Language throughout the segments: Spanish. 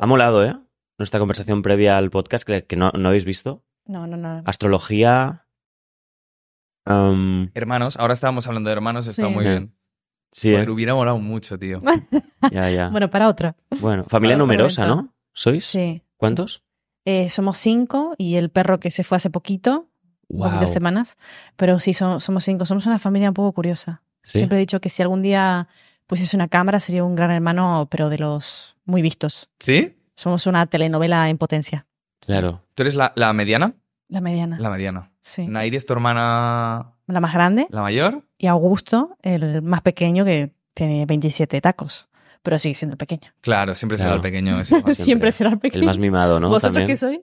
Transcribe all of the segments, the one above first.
Ha molado, ¿eh? Nuestra conversación previa al podcast que, que no, no habéis visto. No, no, no. Astrología. um, Hermanos, ahora estábamos hablando de hermanos, está Sí. muy bien. sí, ¿eh? Joder, hubiera molado mucho, tío. ya, ya. Bueno, para otra. Bueno, familia Para numerosa. ¿no? ¿Sois? Sí. ¿Cuántos? Eh, somos cinco y el perro que se fue hace poquito, Wow. poquitas semanas. Pero sí, so- somos cinco. Somos una familia un poco curiosa. Sí. Siempre he dicho que si algún día pusiese una cámara sería un gran hermano, pero de los muy vistos. ¿Sí? Somos una telenovela en potencia. Claro. ¿Tú eres la, la mediana? La mediana. La mediana. Sí. Nairi es tu hermana La más grande. la mayor. Y Augusto, el más pequeño, que tiene 27 tacos. Pero sigue siendo el pequeño. Claro, siempre será Claro. el pequeño. Siempre. Siempre, será el pequeño. El más mimado, ¿no? ¿Vosotros También. qué sois?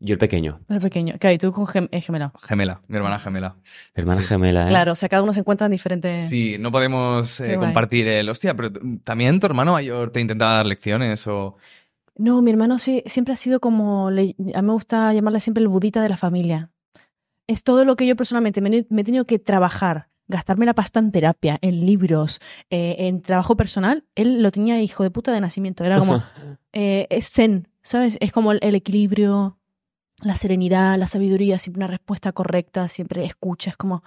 Yo el pequeño. El pequeño. Claro, y tú con gem- eh, gemelo. Gemela, mi hermana gemela. Hermana Sí. gemela, ¿eh? Claro, o sea, cada uno se encuentra en diferentes... Sí, no podemos eh, compartir el hostia, pero también tu hermano mayor te intentaba dar lecciones o. No, mi hermano sí, siempre ha sido como, le- a mí me gusta llamarle siempre el budita de la familia. Es todo lo que yo personalmente me, he- me he tenido que trabajar, gastarme la pasta en terapia, en libros, eh, en trabajo personal. Él lo tenía hijo de puta de nacimiento. Era como, eh, es zen, ¿sabes? Es como el, el equilibrio, la serenidad, la sabiduría, siempre una respuesta correcta, siempre escucha. Es como,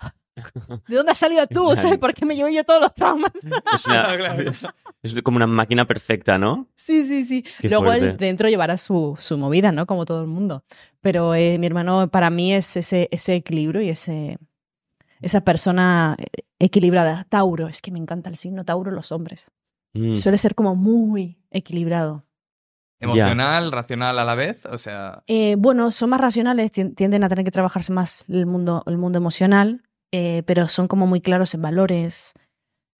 ¿de dónde has salido tú? ¿Sabes por qué me llevo yo todos los traumas? es, una- es- es como una máquina perfecta, ¿no? Sí, sí, sí. Qué Luego él dentro llevará su, su movida, ¿no? Como todo el mundo. Pero eh, mi hermano para mí es ese, ese equilibrio y ese, esa persona eh, equilibrada. Tauro, es que me encanta el signo Tauro, los hombres. Mm. Suele ser como muy equilibrado. Emocional, racional a la vez. O sea. Eh, bueno, son más racionales, tien- tienden a tener que trabajarse más el mundo, el mundo emocional, eh, pero son como muy claros en valores,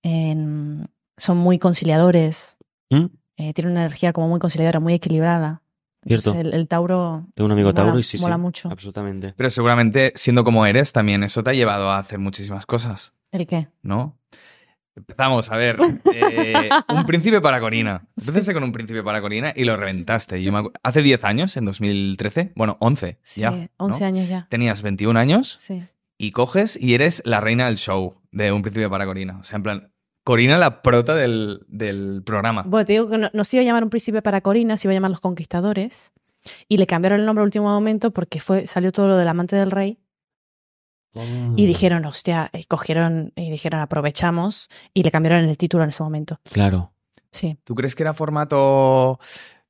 en- son muy conciliadores, Mm. eh, tienen una energía como muy conciliadora, muy equilibrada. Entonces, Cierto. El, el Tauro Tengo un amigo mola- Tauro y sí, mola sí. mucho. Absolutamente. Pero seguramente, siendo como eres, también eso te ha llevado a hacer muchísimas cosas, ¿El qué? ¿no? Empezamos, a ver. eh, un príncipe para Corina. Empezaste con un príncipe para Corina y lo reventaste. Yo me hace 10 años, en 2013, bueno, 11 Sí, ya. ¿no? 11 años ya. Tenías 21 años Sí. y coges y eres la reina del show de Un Príncipe para Corina. O sea, en plan, Corina la prota del, del programa. Bueno, te digo que no, no se iba a llamar un príncipe para Corina, se iba a llamar Los Conquistadores. Y le cambiaron el nombre al último momento porque fue, salió todo lo del amante del rey. Mm. Y dijeron, hostia, y cogieron y dijeron, aprovechamos. Y le cambiaron el título en ese momento. Claro. Sí. ¿Tú crees que era formato...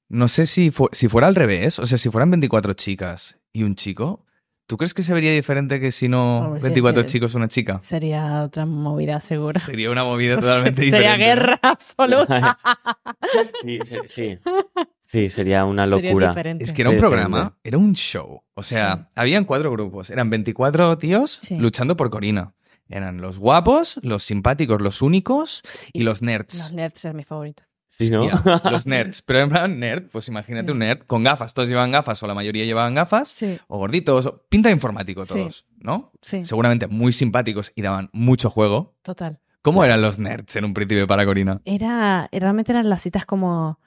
No sé si, fu- si fuera al revés, o sea, si fueran 24 chicas y un chico, ¿tú crees que se vería diferente que si no Hombre, sí, 24 sí. chicos una chica? Sería otra movida, seguro. Sería una movida totalmente Sería diferente. guerra absoluta. Sí, sí, sí. Sí, sería una locura. Es que era un programa, era un show. O sea, Sí. habían cuatro grupos, eran 24 tíos Sí. luchando por Corina. Eran los guapos, los simpáticos, los únicos y, Y los nerds. Los nerds eran mis favoritos. Sí, ¿no? Hostia, los nerds. Pero en plan, nerd, pues imagínate un nerd con gafas. Todos llevaban gafas o la mayoría llevaban gafas. Sí, O gorditos. o- Pinta de informático Sí. todos, ¿no? sí, Seguramente muy simpáticos y daban mucho juego. total. ¿Cómo eran los nerds en un príncipe para Corina? Era, realmente eran las citas como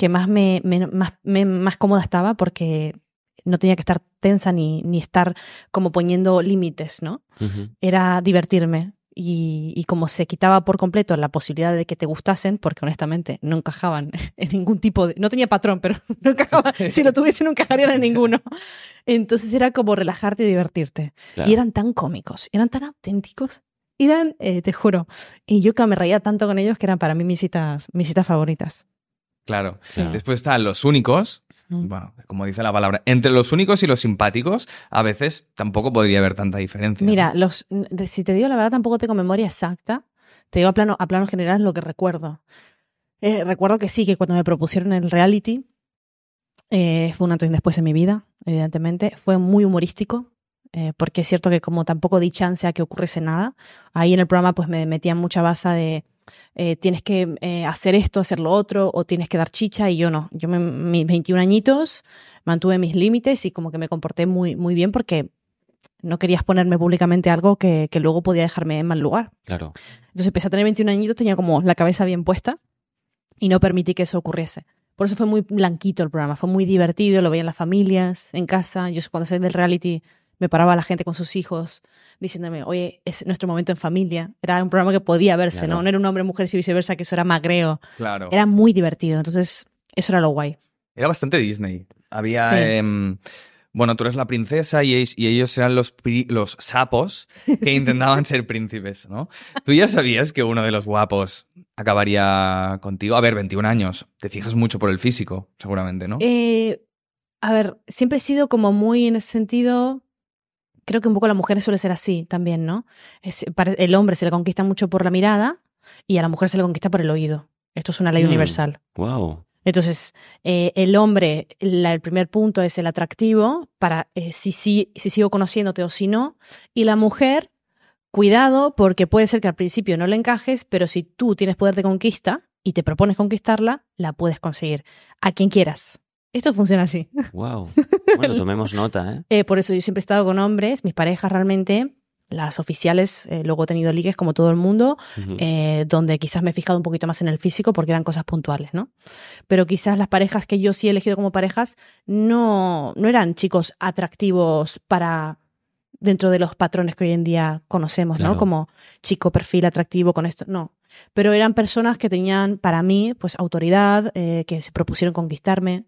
que más me, me- más, me- más cómoda estaba porque no tenía que estar tensa ni, ni estar como poniendo límites, ¿no? Era divertirme. Y, y como se quitaba por completo la posibilidad de que te gustasen, porque honestamente no encajaban en ningún tipo de... No tenía patrón, pero no encajaba. si lo tuviese, no encajarían en ninguno. Entonces era como relajarte y divertirte. Claro. Y eran tan cómicos, eran tan auténticos. Eran, eh, te juro. Y yo que me reía tanto con ellos que eran para mí mis citas, mis citas favoritas. Claro. Sí. Después están los únicos. Bueno, como dice la palabra, entre los únicos y los simpáticos, a veces tampoco podría haber tanta diferencia. Mira, los, si te digo la verdad, tampoco tengo memoria exacta. Te digo a plano, a plano general lo que recuerdo. Eh, recuerdo que sí, que cuando me propusieron el reality, eh, fue un antes y un después en mi vida, evidentemente. Fue muy humorístico, eh, porque es cierto que como tampoco di chance a que ocurriese nada, ahí en el programa pues me metían mucha basa de eh, tienes que eh, hacer esto, hacer lo otro, o tienes que dar chicha, y yo no. Yo, me, mis 21 añitos, mantuve mis límites y como que me comporté muy, muy bien porque no querías ponerme públicamente algo que, que luego podía dejarme en mal lugar. Claro. Entonces empecé a tener 21 añitos, tenía como la cabeza bien puesta y no permití que eso ocurriese. Por eso fue muy blanquito el programa, fue muy divertido, lo veían las familias, en casa. Yo cuando salí del reality me paraba la gente con sus hijos diciéndome, oye, es nuestro momento en familia. Era un programa que podía verse, Claro. ¿no? No era un hombre, mujer y viceversa, que eso era magreo. Claro. Era muy divertido. Entonces, Eso era lo guay. Era bastante Disney. Había. Sí. em, bueno, tú eres la princesa y ellos, y ellos eran los, los sapos que intentaban ser príncipes, ¿no? Tú ya sabías que uno de los guapos acabaría contigo. A ver, 21 años. Te fijas mucho por el físico, seguramente, ¿no? Eh, a ver, siempre he sido como muy en ese sentido. Creo que un poco la mujer suele ser así también, ¿no? Es- el hombre se le conquista mucho por la mirada y a la mujer se le conquista por el oído. Esto es una ley Mm. universal. Wow. Entonces, eh, el hombre, la- el primer punto es el atractivo para eh, si, si, si sigo conociéndote o si no. Y la mujer, cuidado, porque puede ser que al principio no le encajes, pero si tú tienes poder de conquista y te propones conquistarla, la puedes conseguir. A quien quieras. Esto funciona así. Wow. Bueno, tomemos nota, ¿eh? Eh, por eso yo siempre he estado con hombres, mis parejas realmente, las oficiales, eh, luego he tenido ligues como todo el mundo, eh, donde quizás me he fijado un poquito más en el físico porque eran cosas puntuales, ¿no? Pero quizás las parejas que yo sí he elegido como parejas no, no eran chicos atractivos para dentro de los patrones que hoy en día conocemos, Claro. ¿no? Como chico perfil atractivo con esto, no. Pero eran personas que tenían para mí pues autoridad, eh, que se propusieron conquistarme.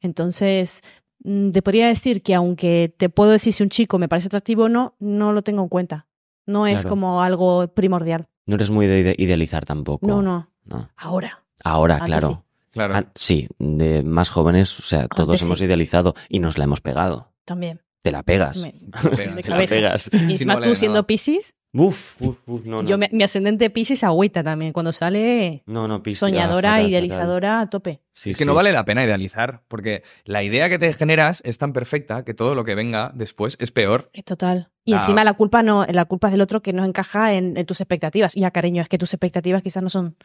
Entonces, mm, te podría decir que aunque te puedo decir si un chico me parece atractivo o no, no lo tengo en cuenta. No es Claro. como algo primordial. No eres muy de ide- idealizar tampoco. No, no. No. Ahora. Ahora, claro. Claro. Ah, sí, de más jóvenes, o sea, todos Antes hemos sí. idealizado y nos la hemos pegado. Te Te la pegas. Me- Te pegas. de Te la cabeza. pegas. Y Sí, encima no vale tú siendo. Piscis, Uf, uf, uf, no, no. yo me- mi ascendente Piscis agüita también. Cuando sale No, no, Piscis, soñadora, fatal, idealizadora a tope. Sí, es que sí. no vale la pena idealizar, porque la idea que te generas es tan perfecta que todo lo que venga después es peor. Es total. Y Ah. encima la culpa no, la culpa es del otro que no encaja en, en tus expectativas. Y ya, cariño, es que tus expectativas quizás no son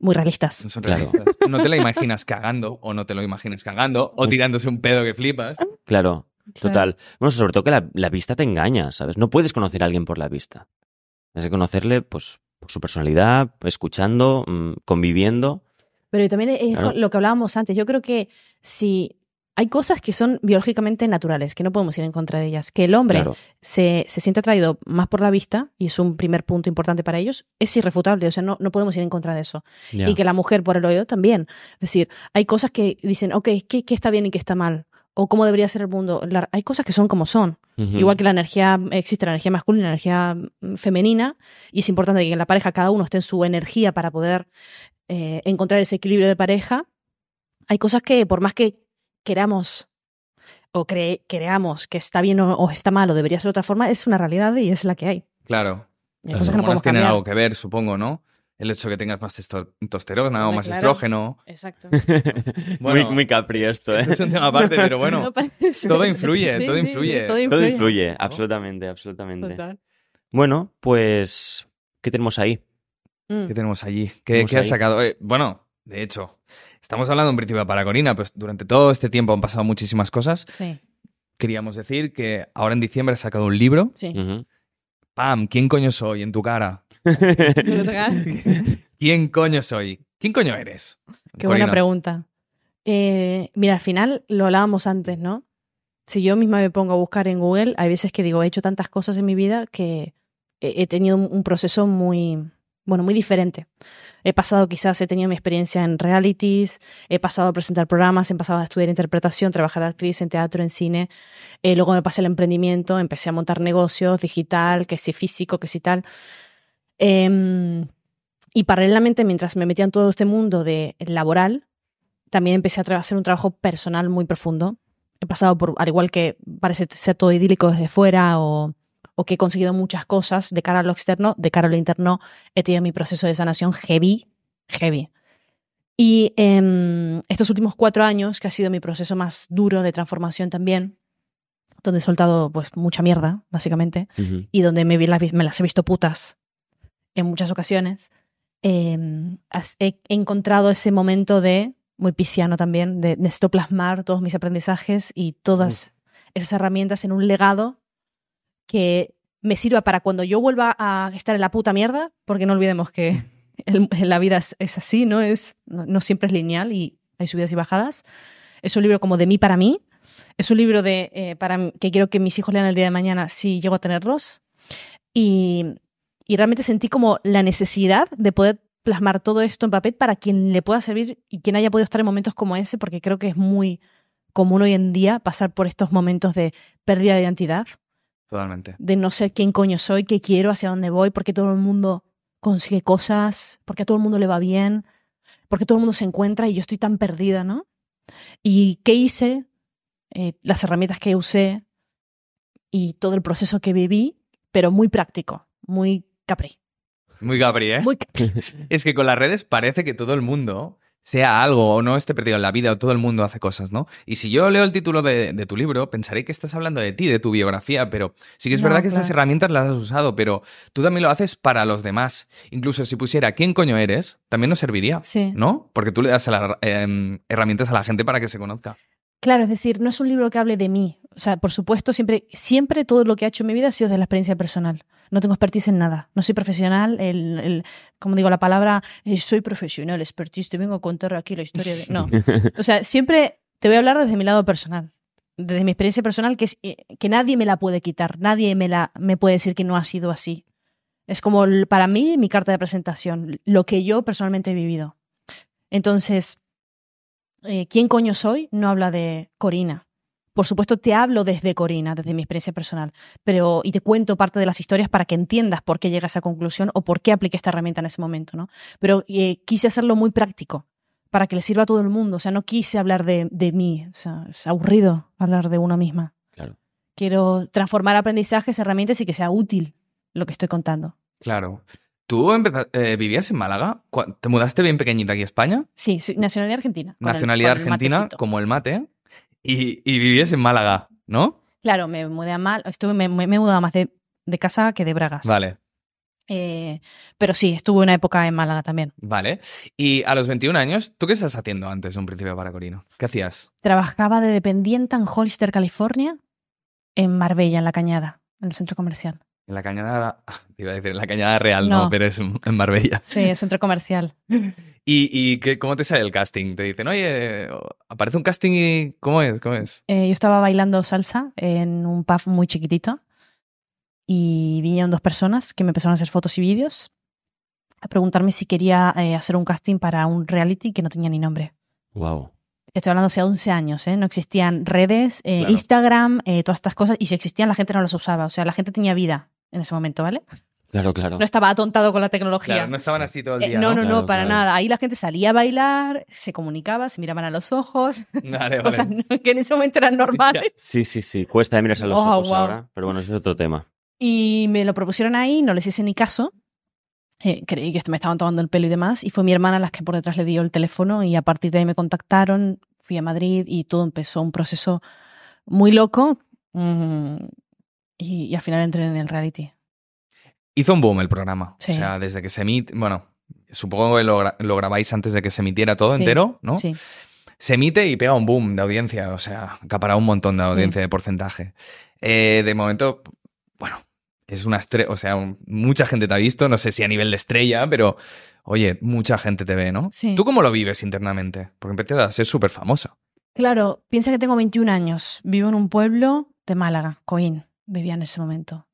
muy realistas. No son Claro. realistas. No te la imaginas cagando, o no te lo imaginas cagando, o tirándose un pedo que flipas. Claro, total. Bueno, sobre todo que la, la vista te engaña, ¿sabes? No puedes conocer a alguien por la vista. Que conocerle, pues, por su personalidad, escuchando, mm, conviviendo. Pero también es Claro. lo que hablábamos antes. Yo creo que si hay cosas que son biológicamente naturales, que no podemos ir en contra de ellas, que el hombre Claro. se, se siente atraído más por la vista, y es un primer punto importante para ellos, es irrefutable. O sea, no, no podemos ir en contra de eso. Y que la mujer por el oído también. Es decir, hay cosas que dicen, ok, ¿qué, qué está bien y qué está mal? O cómo debería ser el mundo. La- hay cosas que son como son. Igual que la energía, existe la energía masculina y la energía mm, femenina, y es importante que en la pareja cada uno esté en su energía para poder eh, encontrar ese equilibrio de pareja. Hay cosas que, por más que queramos o cre- creamos que está bien o, o está mal o debería ser de otra forma, es una realidad y es la que hay. Claro. Las no hormonas tienen cambiar. algo que ver, supongo, ¿no? El hecho de que tengas más testo- testosterona o más claro. estrógeno. Exacto. Bueno. muy, muy capri esto, ¿eh? Es un tema aparte, pero bueno. No parece- todo influye, Sí, todo sí, influye. Todo Todo influye. influye, absolutamente, absolutamente. Total. Bueno, pues, ¿qué tenemos ahí? Mm. ¿Qué tenemos allí? ¿Qué, has ahí. sacado? Eh, bueno, de hecho, estamos hablando en principio para Corina, pues durante todo este tiempo han pasado muchísimas cosas. Sí, Queríamos decir que ahora en diciembre has sacado un libro. sí. ¡Pam! ¿Quién coño soy en tu cara? ¿Quién coño soy? ¿Quién coño eres? Qué buena pregunta. Eh, mira, al final lo hablábamos antes, ¿no? Si yo misma me pongo a buscar en Google, hay veces que digo, he hecho tantas cosas en mi vida que he tenido un un proceso muy, bueno, muy diferente. He pasado, quizás he tenido mi experiencia en realities, he pasado a presentar programas, he pasado a estudiar interpretación, trabajar de actriz en teatro, en cine. Eh, luego me pasé al emprendimiento, empecé a montar negocios, digital, que si físico, que si tal. Em, y paralelamente, mientras me metía en todo este mundo de laboral, también empecé a hacer un trabajo personal muy profundo. He pasado por, al igual que parece ser todo idílico desde fuera o, o que he conseguido muchas cosas de cara a lo externo, de cara a lo interno, he tenido mi proceso de sanación heavy, heavy. Y em, estos últimos cuatro años, que ha sido mi proceso más duro de transformación también, donde he soltado pues mucha mierda, básicamente, Ujú. y donde me, vi me las he visto putas en muchas ocasiones, eh, has- he encontrado ese momento de, muy pisciano también, de necesito plasmar todos mis aprendizajes y todas esas herramientas en un legado que me sirva para cuando yo vuelva a estar en la puta mierda, porque no olvidemos que el- la vida es, es así, ¿no? Es, no, no siempre es lineal y hay subidas y bajadas. Es un libro como de mí para mí. Es un libro de, eh, para, que quiero que mis hijos lean el día de mañana si llego a tenerlos. Y, y realmente sentí como la necesidad de poder plasmar todo esto en papel para quien le pueda servir y quien haya podido estar en momentos como ese, porque creo que es muy común hoy en día pasar por estos momentos de pérdida de identidad, Totalmente. de no sé quién coño soy, qué quiero, hacia dónde voy, porque todo el mundo consigue cosas, porque a todo el mundo le va bien, porque todo el mundo se encuentra y yo estoy tan perdida, ¿no? ¿Y qué hice? Eh, las herramientas que usé y todo el proceso que viví, pero muy práctico, muy capri. Muy Gabri, ¿eh? Muy capri. Es que con las redes parece que todo el mundo sea algo o no esté perdido en la vida o todo el mundo hace cosas, ¿no? Y si yo leo el título de, de tu libro, pensaré que estás hablando de ti, de tu biografía, pero sí que es No, verdad que estas herramientas las has usado, pero tú también lo haces para los demás. Incluso si pusiera quién coño eres, también nos serviría, Sí. ¿no? Porque tú le das a em, herramientas a la gente para que se conozca. Claro, es decir, no es un libro que hable de mí. O sea, por supuesto, siempre, siempre todo lo que he hecho en mi vida ha sido de la experiencia personal. No tengo expertise en nada. No soy profesional. El, el- como digo, la palabra eh, soy profesional, expertise, te vengo a contar aquí la historia de. No. O sea, siempre te voy a hablar desde mi lado personal. Desde mi experiencia personal, que, es, eh, que nadie me la puede quitar. Nadie me, la, me puede decir que no ha sido así. Es como el- para mí mi carta de presentación, lo que yo personalmente he vivido. Entonces, eh, ¿quién coño soy? No habla de Corina. Por supuesto, te hablo desde Corina, desde mi experiencia personal, pero y te cuento parte de las historias para que entiendas por qué llega a esa conclusión o por qué apliqué esta herramienta en ese momento, ¿no? Pero eh, quise hacerlo muy práctico para que le sirva a todo el mundo. O sea, no quise hablar de, de mí. O sea, es aburrido hablar de una misma. Claro. Quiero transformar aprendizajes, herramientas y que sea útil lo que estoy contando. Claro. ¿Tú eh, vivías en Málaga? ¿Cu- ¿Te mudaste bien pequeñita aquí a España? Sí, soy nacionalidad argentina. Nacionalidad el argentina, como el mate. Y, y vivías en Málaga, ¿no? Claro, me mudé a mal, estuve, me, me he mudado más de, de casa que de Bragas. Vale. Eh, pero sí, estuve una época en Málaga también. Vale. Y a los 21 años, ¿tú qué estás haciendo antes de un principio para Corino? ¿Qué hacías? Trabajaba de dependiente en Hollister, California, en Marbella, en la Cañada, en el centro comercial. En la cañada. Te iba a decir, en la cañada real, no, No. pero es en Marbella. Sí, el centro comercial. ¿Y, y qué, cómo te sale el casting? Te dicen, oye, aparece un casting y. ¿Cómo es? ¿Cómo es? Eh, yo estaba bailando salsa en un pub muy chiquitito y vinieron dos personas que me empezaron a hacer fotos y vídeos a preguntarme si quería eh, hacer un casting para un reality que no tenía ni nombre. Wow. Estoy hablando hace 11 años, ¿eh? No existían redes, eh, Claro. Instagram, eh, todas estas cosas. Y si existían, la gente no las usaba. O sea, la gente tenía vida en ese momento, ¿vale? Claro, claro. No estaba atontado con la tecnología. Claro, no estaban así todo el Eh, día. no, no, no, Claro, para claro. nada. Ahí la gente salía a bailar, se comunicaba, se miraban a los ojos, Vale, vale. cosas que en ese momento eran normales. Sí, sí, sí. Cuesta de mirarse a los Oh, ojos wow. ahora, pero bueno, ese es otro tema. Y me lo propusieron ahí, no les hice ni caso. Eh, creí que me estaban tomando el pelo y demás. Y fue mi hermana las que por detrás le dio el teléfono y a partir de ahí me contactaron. Fui a Madrid y todo empezó un proceso muy loco. mm, y, y al final entré en el reality. Hizo un boom el programa. Sí. O sea, desde que se emite. Bueno, supongo que lo, gra- lo grabáis antes de que se emitiera todo Sí, entero, ¿no? Sí. Se emite y pega un boom de audiencia. O sea, acapará un montón de audiencia de porcentaje. Eh, de momento, bueno, es una estrella. O sea, un- mucha gente te ha visto. No sé si a nivel de estrella, pero oye, mucha gente te ve, ¿no? Sí. ¿Tú cómo lo vives internamente? Porque empiezas a ser súper famosa. Claro, piensa que tengo 21 años. Vivo en un pueblo de Málaga, Coín. Vivía en ese momento.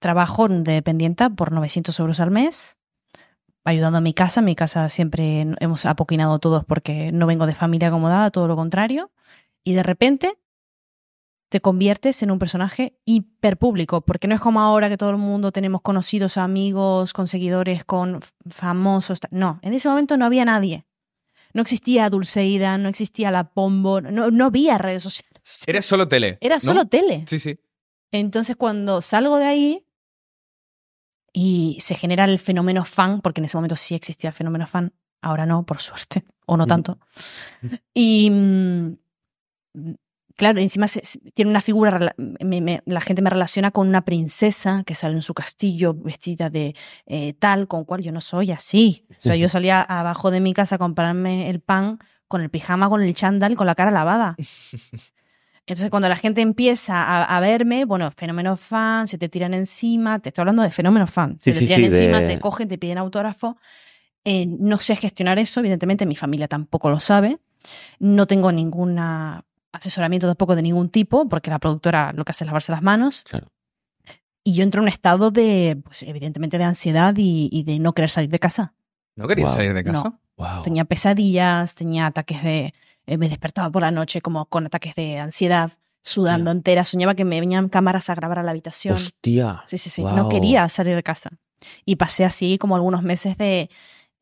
Trabajo de dependienta por 900 euros al mes, ayudando a mi casa. Mi casa siempre hemos apoquinado todos porque no vengo de familia acomodada, todo lo contrario. Y de repente te conviertes en un personaje hiperpúblico, porque no es como ahora que todo el mundo tenemos conocidos, amigos, con seguidores, con famosos. No, en ese momento no había nadie. No existía Dulceida, no existía la Pombo, no, no había redes sociales. Eres solo tele. Era ¿no? solo tele. Sí, sí. Entonces, cuando salgo de ahí y se genera el fenómeno fan, porque en ese momento sí existía el fenómeno fan, ahora no, por suerte, o no tanto. Y mm, claro, encima se- tiene una figura, rela- me- me- la gente me relaciona con una princesa que sale en su castillo vestida de eh, tal, con cual yo no soy así. O sea, yo salía abajo de mi casa a comprarme el pan con el pijama, con el chándal, con la cara lavada. Entonces, cuando la gente empieza a, a verme, bueno, fenómeno fan, se te tiran encima, te estoy hablando de fenómeno fan, Sí, se te sí, tiran sí, encima, de- te cogen, te piden autógrafo. Eh, no sé gestionar eso, evidentemente mi familia tampoco lo sabe. No tengo ningún asesoramiento tampoco de ningún tipo, porque la productora lo que hace es lavarse las manos. Claro. Y yo entro en un estado de, pues, evidentemente, de ansiedad y, y de no querer salir de casa. ¿No querías Wow. salir de casa? No. Wow. Tenía pesadillas, tenía ataques de... eh, me despertaba por la noche como con ataques de ansiedad, sudando entera. Soñaba que me venían cámaras a grabar a la habitación. Hostia. Sí, sí, sí. No quería salir de casa. Y pasé así como algunos meses de,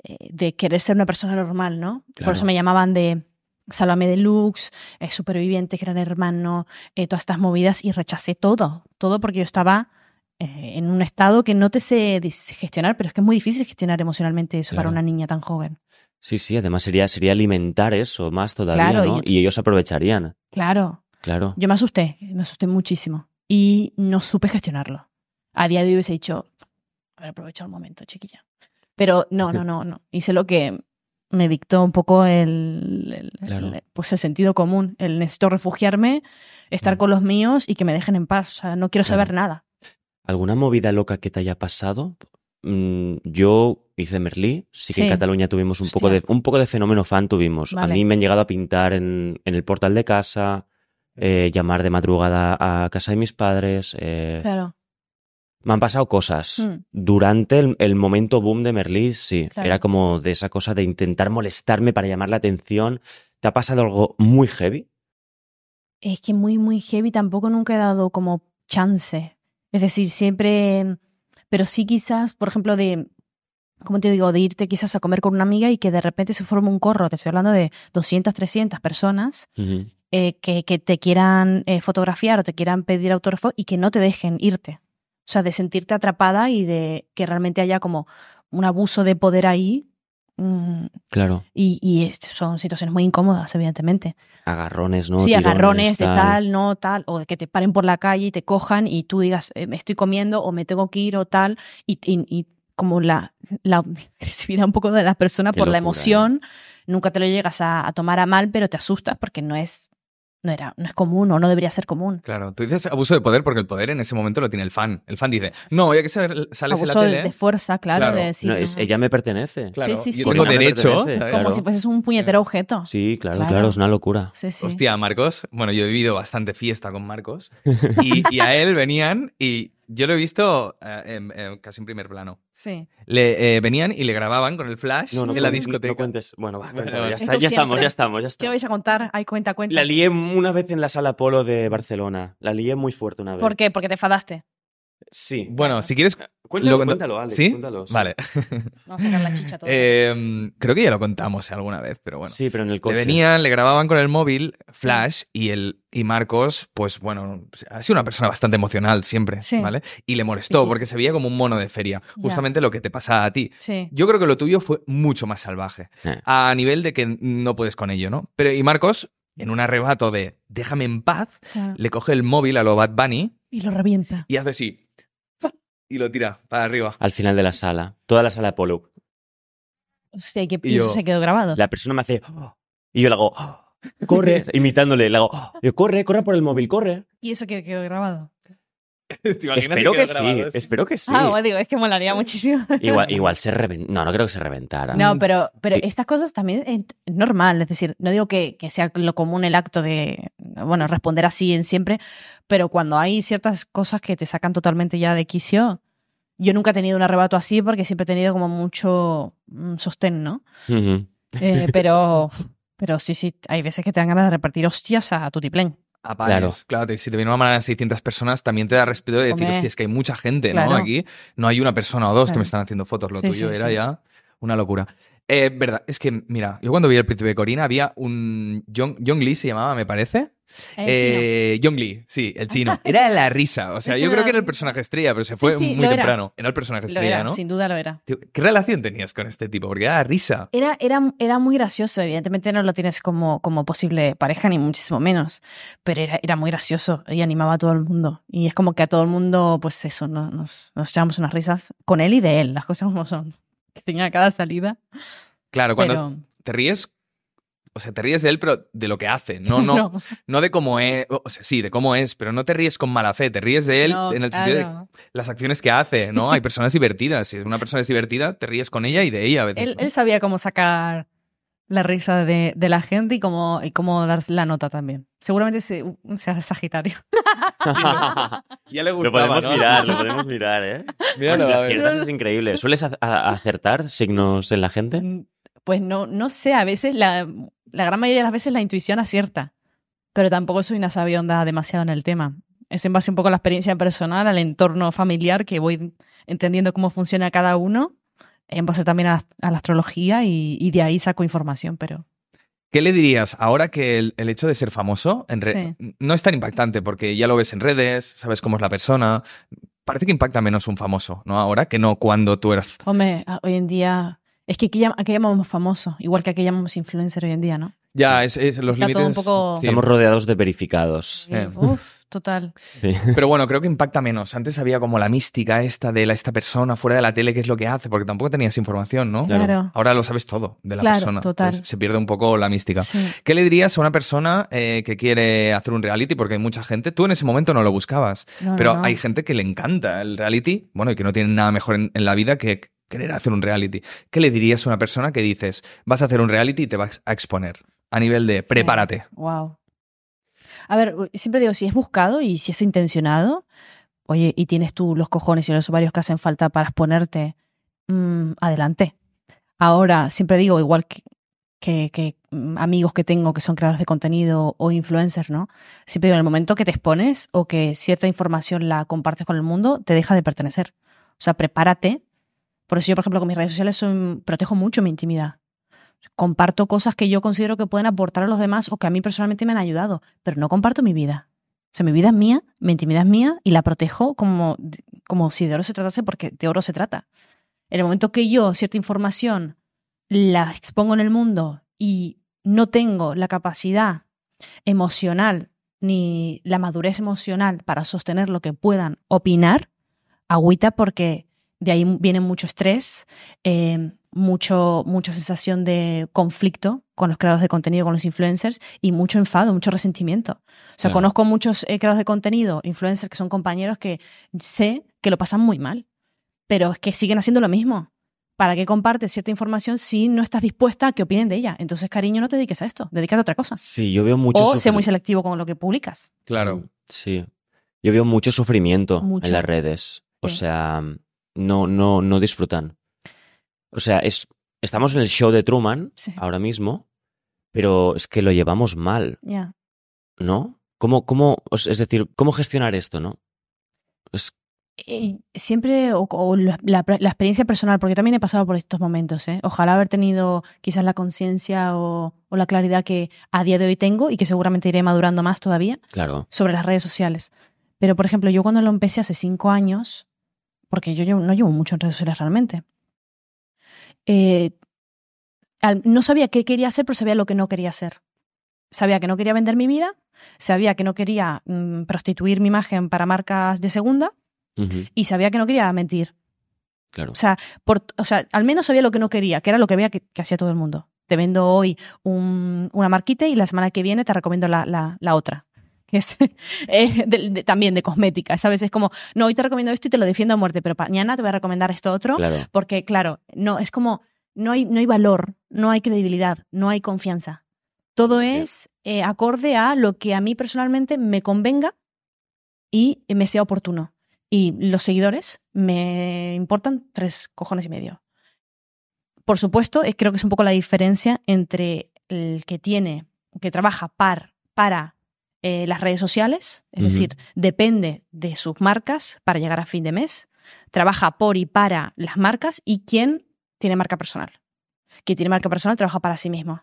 eh, de querer ser una persona normal, ¿no? Por eso me llamaban de Sálvame Deluxe, eh, Superviviente, Gran Hermano, eh, todas estas movidas y rechacé todo. Todo porque yo estaba eh, en un estado que no te sé gestionar, pero es que es muy difícil gestionar emocionalmente eso para una niña tan joven. Sí, sí, además sería, sería alimentar eso más todavía, Claro, ¿no? y- Y ellos aprovecharían, Claro. claro. Yo me asusté, me asusté muchísimo. Y no supe gestionarlo. A día de hoy hubiese dicho, haber aprovechado el momento, chiquilla. Pero no, no, no, no. Hice lo que me dictó un poco el, el- Claro. el- pues el sentido común. El necesito refugiarme, estar Mm. con los míos y que me dejen en paz. O sea, no quiero Claro. saber nada. ¿Alguna movida loca que te haya pasado? Mm, yo hice Merlí, sí que en. Cataluña tuvimos un poco, de, un poco de fenómeno fan tuvimos. Vale. A mí me han llegado a pintar en, en el portal de casa, eh, llamar de madrugada a casa de mis padres. eh, Claro. Me han pasado cosas. Mm. Durante el, el momento boom de Merlí, sí. Claro. Era como de esa cosa de intentar molestarme para llamar la atención. ¿Te ha pasado algo muy heavy? Es que muy, muy heavy tampoco nunca he dado como chance. Es decir, siempre, pero sí quizás, por ejemplo, de, como te digo, de irte quizás a comer con una amiga y que de repente se forme un corro, te estoy hablando de 200, 300 personas eh, que, que te quieran eh, fotografiar o te quieran pedir autógrafo y que no te dejen irte. O sea, de sentirte atrapada y de que realmente haya como un abuso de poder ahí. Mm, Claro. y, y es- son situaciones muy incómodas, evidentemente. Agarrones, ¿no? Sí, Tirones, agarrones de tal, no tal, o de que te paren por la calle y te cojan y tú digas, eh, me estoy comiendo o me tengo que ir o tal, y, y- y como la, la agresividad un poco de la persona Qué por la ¿eh? emoción, nunca te lo llegas a, a tomar a mal, pero te asustas porque no es, no era, no es común o no debería ser común. Claro, tú dices abuso de poder porque el poder en ese momento lo tiene el fan. El fan dice, no, ya que sal- sales en la Abuso de, tele. de fuerza, claro, Claro. de decir, No, es, no. ella me pertenece. Claro, Sí, sí, yo sí. tengo derecho. pertenece. como claro. si fueses un puñetero objeto. Sí, claro, Claro. claro, es una locura. Sí, sí. Hostia, Marcos, bueno, yo he vivido bastante fiesta con Marcos y, y a él venían y yo lo he visto eh, en- en- casi en primer plano. Sí. Le, eh, venían y le grababan con el flash No, no, en la discoteca. No cuentes. Bueno, va, vale. ya, está, ya estamos, ya estamos, ya ¿Qué estamos. vais a contar? Ay, cuenta, cuenta. La lié una vez en la sala Polo de Barcelona. La lié muy fuerte una vez. ¿Por qué? Porque te enfadaste. Sí. Bueno, si quieres... Cuéntalo, lo- cuéntalo, Alex. ¿Sí? cuéntalo, sí. Vale. Vamos a sacar la chicha todo. Eh, creo que ya lo contamos alguna vez, pero bueno. Sí, pero en el Le coche. venían, le grababan con el móvil, flash, y el y Marcos, pues bueno, ha sido una persona bastante emocional siempre, Sí. ¿vale? Y le molestó Sí, sí, porque sí. se veía como un mono de feria, Ya. justamente lo que te pasa a ti. sí. Yo creo que lo tuyo fue mucho más salvaje, Eh. a nivel de que no puedes con ello, ¿no? Pero y Marcos, en un arrebato de déjame en paz, claro. le coge el móvil a lo Bad Bunny Y lo revienta. y hace así. Y lo tira para arriba. Al final de la sala. Toda la sala Polo. Hostia, que Y eso se quedó grabado. La persona me hace... "Oh", Y yo le hago... "Oh", Corre, imitándole. Le hago... "Oh". Yo, corre, corre por el móvil, corre. Y eso que quedó grabado. Espero que sí, espero que sí. Ah, bueno, digo, es que molaría muchísimo. Igual, igual se reventara. No, no creo que se reventara. No, pero, pero Y- estas cosas también es normal. Es decir, no digo que, que sea lo común el acto de, bueno, responder así en siempre, pero cuando hay ciertas cosas que te sacan totalmente ya de quicio, yo nunca he tenido un arrebato así porque siempre he tenido como mucho mm, sostén, ¿no? Eh, pero, pero sí, sí, hay veces que te dan ganas de repartir hostias a tutiplén. A pares. Claro. si te viene una manada de 600 personas, también te da respeto de decir, Hombre. hostia, es que hay mucha gente, Claro. ¿no? Aquí no hay una persona o dos que Claro. me están haciendo fotos. Lo Sí, tuyo sí, era sí. ya una locura. Eh, verdad, es que, mira, yo cuando vi El Príncipe de Corina había un... John, John Lee se llamaba, me parece. Eh, Eh, John Lee, sí, el chino. Era la risa. O sea, yo creo que era el personaje estrella, pero se Sí, fue sí, muy era. temprano. Era el personaje. Lo estrella, era, ¿no? sin duda lo era. ¿Qué relación tenías con este tipo? Porque era la risa. Era, era, era muy gracioso, evidentemente no lo tienes como, como posible pareja, ni muchísimo menos, pero era, era muy gracioso y animaba a todo el mundo. Y es como que a todo el mundo, pues eso, no- nos, nos echábamos unas risas con él y de él, las cosas como son. Que tenía cada salida. Claro, cuando pero te ríes... O sea, te ríes de él, pero de lo que hace. No, no, no de cómo es. O sea, sí, de cómo es, pero no te ríes con mala fe. Te ríes de él no, en el sentido de las acciones que hace, ¿no? Hay personas divertidas. Si una persona es divertida, te ríes con ella y de ella a veces. Él, ¿no? él sabía cómo sacar la risa de, de la gente y cómo, y cómo dar la nota también. Seguramente se, sea Sagitario. Ya le Lo gustaba, podemos ¿no? mirar, lo podemos mirar, ¿eh? Míralo, Pues a ver. es increíble. ¿Sueles a- a- acertar signos en la gente? Mm, Pues no, no sé, a veces, la, la gran mayoría de las veces la intuición acierta, pero tampoco soy una sabionda demasiado en el tema. Es en base un poco a la experiencia personal, al entorno familiar, que voy entendiendo cómo funciona cada uno, en base también a, a la astrología y, y de ahí saco información, pero... ¿Qué le dirías ahora que el, el hecho de ser famoso en re- no es tan impactante porque ya lo ves en redes, sabes cómo es la persona? Parece que impacta menos un famoso, ¿no? Ahora que no cuando tú eras. Hombre, hoy en día... Es que aquí, aquí llamamos famoso, igual que aquí llamamos influencer hoy en día, ¿no? Ya, es, es- los límites. un poco- sí. Estamos rodeados de verificados. Eh. Uf, total. Sí. Pero bueno, creo que impacta menos. Antes había como la mística esta de la, esta persona fuera de la tele, qué es lo que hace, porque tampoco tenías información, ¿no? Claro. Ahora lo sabes todo de la Claro, persona. total. Entonces, se pierde un poco la mística. Sí. ¿Qué le dirías a una persona eh, que quiere hacer un reality? Porque hay mucha gente, tú en ese momento no lo buscabas, No, pero no. hay gente que le encanta el reality, bueno, y que no tiene nada mejor en, en la vida que querer hacer un reality. ¿Qué le dirías a una persona que dices, vas a hacer un reality y te vas a exponer? A nivel de prepárate. Wow. A ver, siempre digo, si es buscado y si es intencionado, oye, y tienes tú los cojones y los ovarios que hacen falta para exponerte, mm, adelante. Ahora, siempre digo, igual que, que, mm, amigos que tengo que son creadores de contenido o influencers, ¿no? Siempre digo, en el momento que te expones o que cierta información la compartes con el mundo, te deja de pertenecer. O sea, prepárate. Por eso yo, por ejemplo, con mis redes sociales soy- protejo mucho mi intimidad comparto cosas que yo considero que pueden aportar a los demás o que a mí personalmente me han ayudado, pero no comparto mi vida. O sea, mi vida es mía, mi intimidad es mía y la protejo como, como si de oro se tratase porque de oro se trata. En el momento que yo cierta información la expongo en el mundo y no tengo la capacidad emocional ni la madurez emocional para sostener lo que puedan opinar, agüita porque de ahí viene mucho estrés, eh, mucho, mucha sensación de conflicto con los creadores de contenido, con los influencers y mucho enfado, mucho resentimiento. O sea, Claro. conozco muchos eh, creadores de contenido, influencers que son compañeros que sé que lo pasan muy mal, pero es que siguen haciendo lo mismo. ¿Para qué compartes cierta información si no estás dispuesta a que opinen de ella? Entonces, cariño, no te dediques a esto, dedícate a otra cosa. Sí, yo veo mucho. O sé muy selectivo con lo que publicas. Claro. Sí. Yo veo mucho sufrimiento Mucho. en las redes. O Sí. sea, no, no, no disfrutan. O sea, es, estamos en el show de Truman Sí. ahora mismo, pero es que lo llevamos mal. ¿no? ¿Cómo, cómo, es decir, cómo gestionar esto, no? Es, Eh, siempre, o, o la, la- la experiencia personal, porque también he pasado por estos momentos, ¿eh? Ojalá haber tenido quizás la conciencia o, o la claridad que a día de hoy tengo y que seguramente iré madurando más todavía claro. sobre las redes sociales. Pero, por ejemplo, yo cuando lo empecé hace cinco años, porque yo no llevo mucho en redes sociales realmente, eh, al- no sabía qué quería hacer, pero sabía lo que no quería hacer. Sabía que no quería vender mi vida, sabía que no quería mm, prostituir mi imagen para marcas de segunda y sabía que no quería mentir. claro. O sea, por, o sea, al menos sabía lo que no quería, que era lo que veía que, que hacía todo el mundo. Te vendo hoy un- una marquita y la semana que viene te recomiendo la, la- la otra. Que es eh, de- de- también de cosmética, ¿sabes? Es como, no, hoy te recomiendo esto y te lo defiendo a muerte, pero mañana te voy a recomendar esto otro. Claro. Porque, claro, no, es como, no hay, no hay valor, no hay credibilidad, no hay confianza. Todo es eh, acorde a lo que a mí personalmente me convenga y me sea oportuno. Y los seguidores me importan tres cojones y medio. Por supuesto, eh, creo que es un poco la diferencia entre el que tiene, que trabaja par, para eh, las redes sociales, es decir, depende de sus marcas para llegar a fin de mes, trabaja por y para las marcas y quien tiene marca personal. Quien tiene marca personal trabaja para sí mismo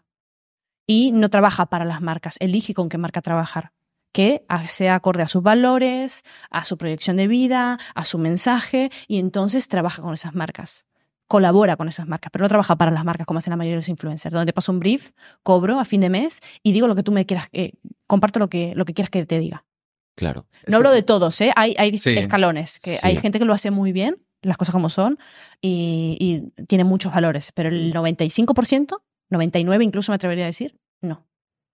y no trabaja para las marcas, elige con qué marca trabajar, que sea acorde a sus valores, a su proyección de vida, a su mensaje y entonces trabaja con esas marcas. Colabora con esas marcas, pero no trabaja para las marcas como hacen la mayoría de los influencers, donde te paso un brief, cobro a fin de mes y digo lo que tú me quieras, eh, comparto lo que, lo que quieras que te diga. Claro. No hablo de todos, ¿eh? Hay, hay Sí. escalones, que Sí. hay gente que lo hace muy bien, las cosas como son, y, y tiene muchos valores, pero el 95%, 99% incluso me atrevería a decir, no.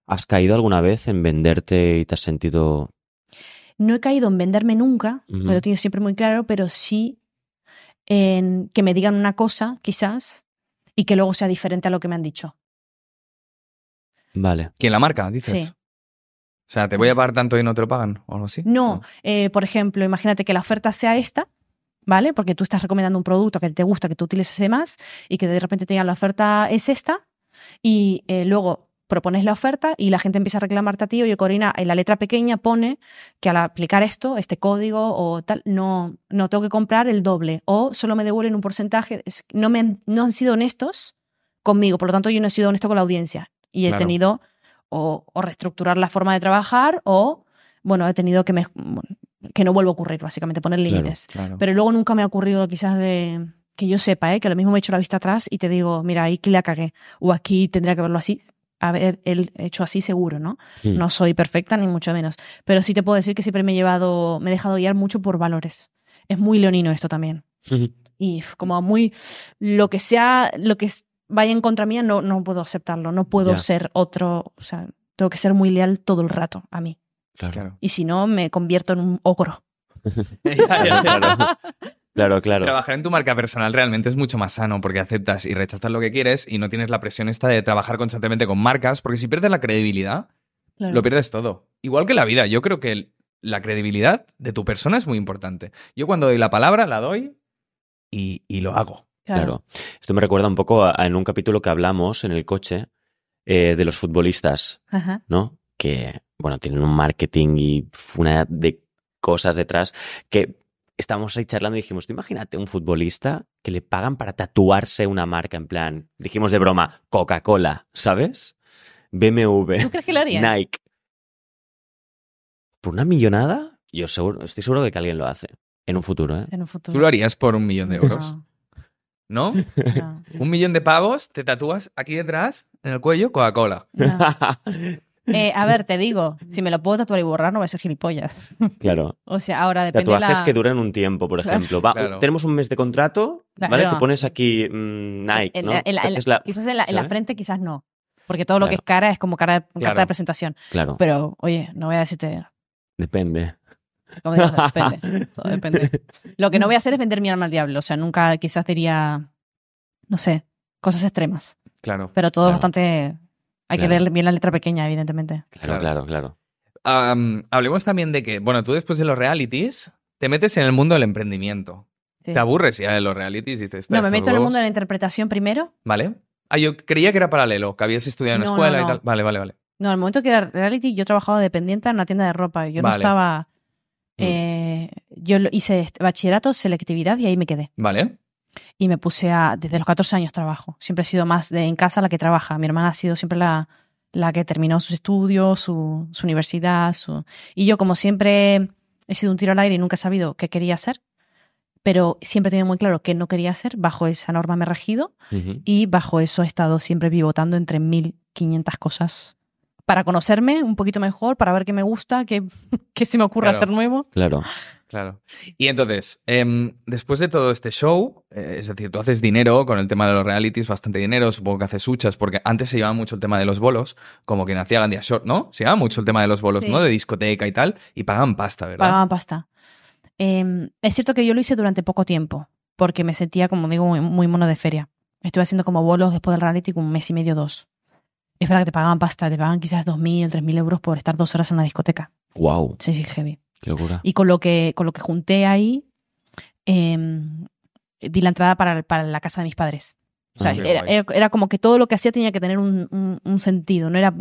¿Has caído alguna vez en venderte y te has sentido... No he caído en venderme nunca, me lo tengo siempre muy claro, pero sí en que me digan una cosa, quizás, y que luego sea diferente a lo que me han dicho. Vale. ¿Quién la marca, dices? Sí. O sea, ¿te voy a pagar tanto y no te lo pagan? ¿O algo así? No, eh, por ejemplo, imagínate que la oferta sea esta, ¿vale? Porque tú estás recomendando un producto que te gusta, que tú utilices más y que de repente te digan la oferta es esta y eh, luego propones la oferta y la gente empieza a reclamarte a ti, oye Corina, en la letra pequeña pone que al aplicar esto, este código o tal, no, no tengo que comprar el doble o solo me devuelven un porcentaje, no, me han, no han sido honestos conmigo, por lo tanto yo no he sido honesto con la audiencia y he Claro. tenido o, o reestructurar la forma de trabajar o, bueno, he tenido que, me- que no vuelva a ocurrir, básicamente, poner Claro. límites. Claro. Pero luego nunca me ha ocurrido quizás de que yo sepa, ¿eh? que lo mismo me he hecho la vista atrás y te digo, mira, ahí que la cagué. O aquí tendría que verlo así. Haber él hecho así seguro, ¿no? Hmm. No soy perfecta, ni mucho menos. Pero sí te puedo decir que siempre me he llevado, me he dejado guiar mucho por valores. Es muy leonino esto también. Y f- como muy lo que sea, lo que vaya en contra mía, no, no puedo aceptarlo. No puedo Ya. ser otro. O sea, tengo que ser muy leal todo el rato a mí. Claro. Y si no, me convierto en un ogro. Ya, ya, ya. Claro. Claro, claro. Trabajar en tu marca personal realmente es mucho más sano porque aceptas y rechazas lo que quieres y no tienes la presión esta de trabajar constantemente con marcas, porque si pierdes la credibilidad, Claro. lo pierdes todo. Igual que la vida, yo creo que el- la credibilidad de tu persona es muy importante. Yo cuando doy la palabra, la doy y, y lo hago. Claro. Esto me recuerda un poco a, a en un capítulo que hablamos en el coche eh, de los futbolistas, Ajá. ¿no? Que, bueno, tienen un marketing y una de cosas detrás que estábamos ahí charlando y dijimos, tú imagínate un futbolista que le pagan para tatuarse una marca en plan, dijimos de broma, Coca-Cola, ¿sabes? BMW, ¿Tú crees que lo haría? Nike. ¿Por una millonada? Yo seguro, estoy seguro de que alguien lo hace. En un futuro, ¿eh? En un futuro. Tú lo harías por un millón de euros, No, ¿no? no, Un millón de pavos, te tatúas aquí detrás, en el cuello, Coca-Cola. no. Eh, a ver, te digo, si me lo puedo tatuar y borrar, no voy a ser gilipollas. claro. O sea, ahora depende Tatuajes la... que duran un tiempo, por ejemplo. Va, Claro. Tenemos un mes de contrato, ¿vale? Claro. Te pones aquí mm, Nike, En ¿no? la- en la- en la- Es la- Quizás en la, en la ¿sabes? frente, quizás no. Porque todo lo que es cara es como cara de, carta de presentación. Claro, Pero, oye, no voy a decirte... depende. Como digo, depende. Todo depende. Lo que no voy a hacer es vender mi alma al diablo. O sea, nunca quizás diría, no sé, cosas extremas. Claro. Pero todo Claro. bastante... Hay que leer bien la letra pequeña, evidentemente. Claro, claro, claro. Hablemos también de que, bueno, tú después de los realities te metes en el mundo del emprendimiento. Sí. Te aburres ya de los realities y dices, No, me "Estos meto en el huevos". mundo de la interpretación primero. ¿Vale? Ah, yo creía que era paralelo, que habías estudiado en No, escuela no, y tal. Vale, vale, vale. No, al momento que era reality, yo trabajaba dependiente en una tienda de ropa. Yo no estaba. Mm. eh, yo hice este- bachillerato, selectividad y ahí me quedé. Vale. Y me puse a. Desde los 14 años trabajo. Siempre he sido más de en casa la que trabaja. Mi hermana ha sido siempre la, la que terminó sus estudios, su, su universidad. Su... Y yo, como siempre he sido un tiro al aire y nunca he sabido qué quería hacer, pero siempre he tenido muy claro qué no quería hacer, bajo esa norma me he regido. Y bajo eso he estado siempre pivotando entre 1500 cosas para conocerme un poquito mejor, para ver qué me gusta, qué, qué se me ocurre Claro. hacer nuevo. Claro. Claro. Y entonces, em, después de todo este show, eh, es decir, tú haces dinero con el tema de los realities, bastante dinero, supongo que haces huchas, porque antes se llevaba mucho el tema de los bolos, como quien hacía Gandia Short, ¿no? Se llevaba mucho el tema de los bolos, Sí. ¿no? De discoteca y tal, y pagaban pasta, ¿verdad? Pagaban pasta. Eh, es cierto que yo lo hice durante poco tiempo, porque me sentía, como digo, muy, muy mono de feria. Estuve haciendo como bolos después del reality como un mes y medio, dos. Es verdad que te pagaban pasta, te pagaban quizás 2.000, 3.000 euros por estar dos horas en una discoteca. Wow, Sí, sí, heavy. Qué locura. Y con lo que, con lo que junté ahí, eh, di la entrada para, para la casa de mis padres. O sea, Ah, era, era- era como que todo lo que hacía tenía que tener un, un- un sentido. No era,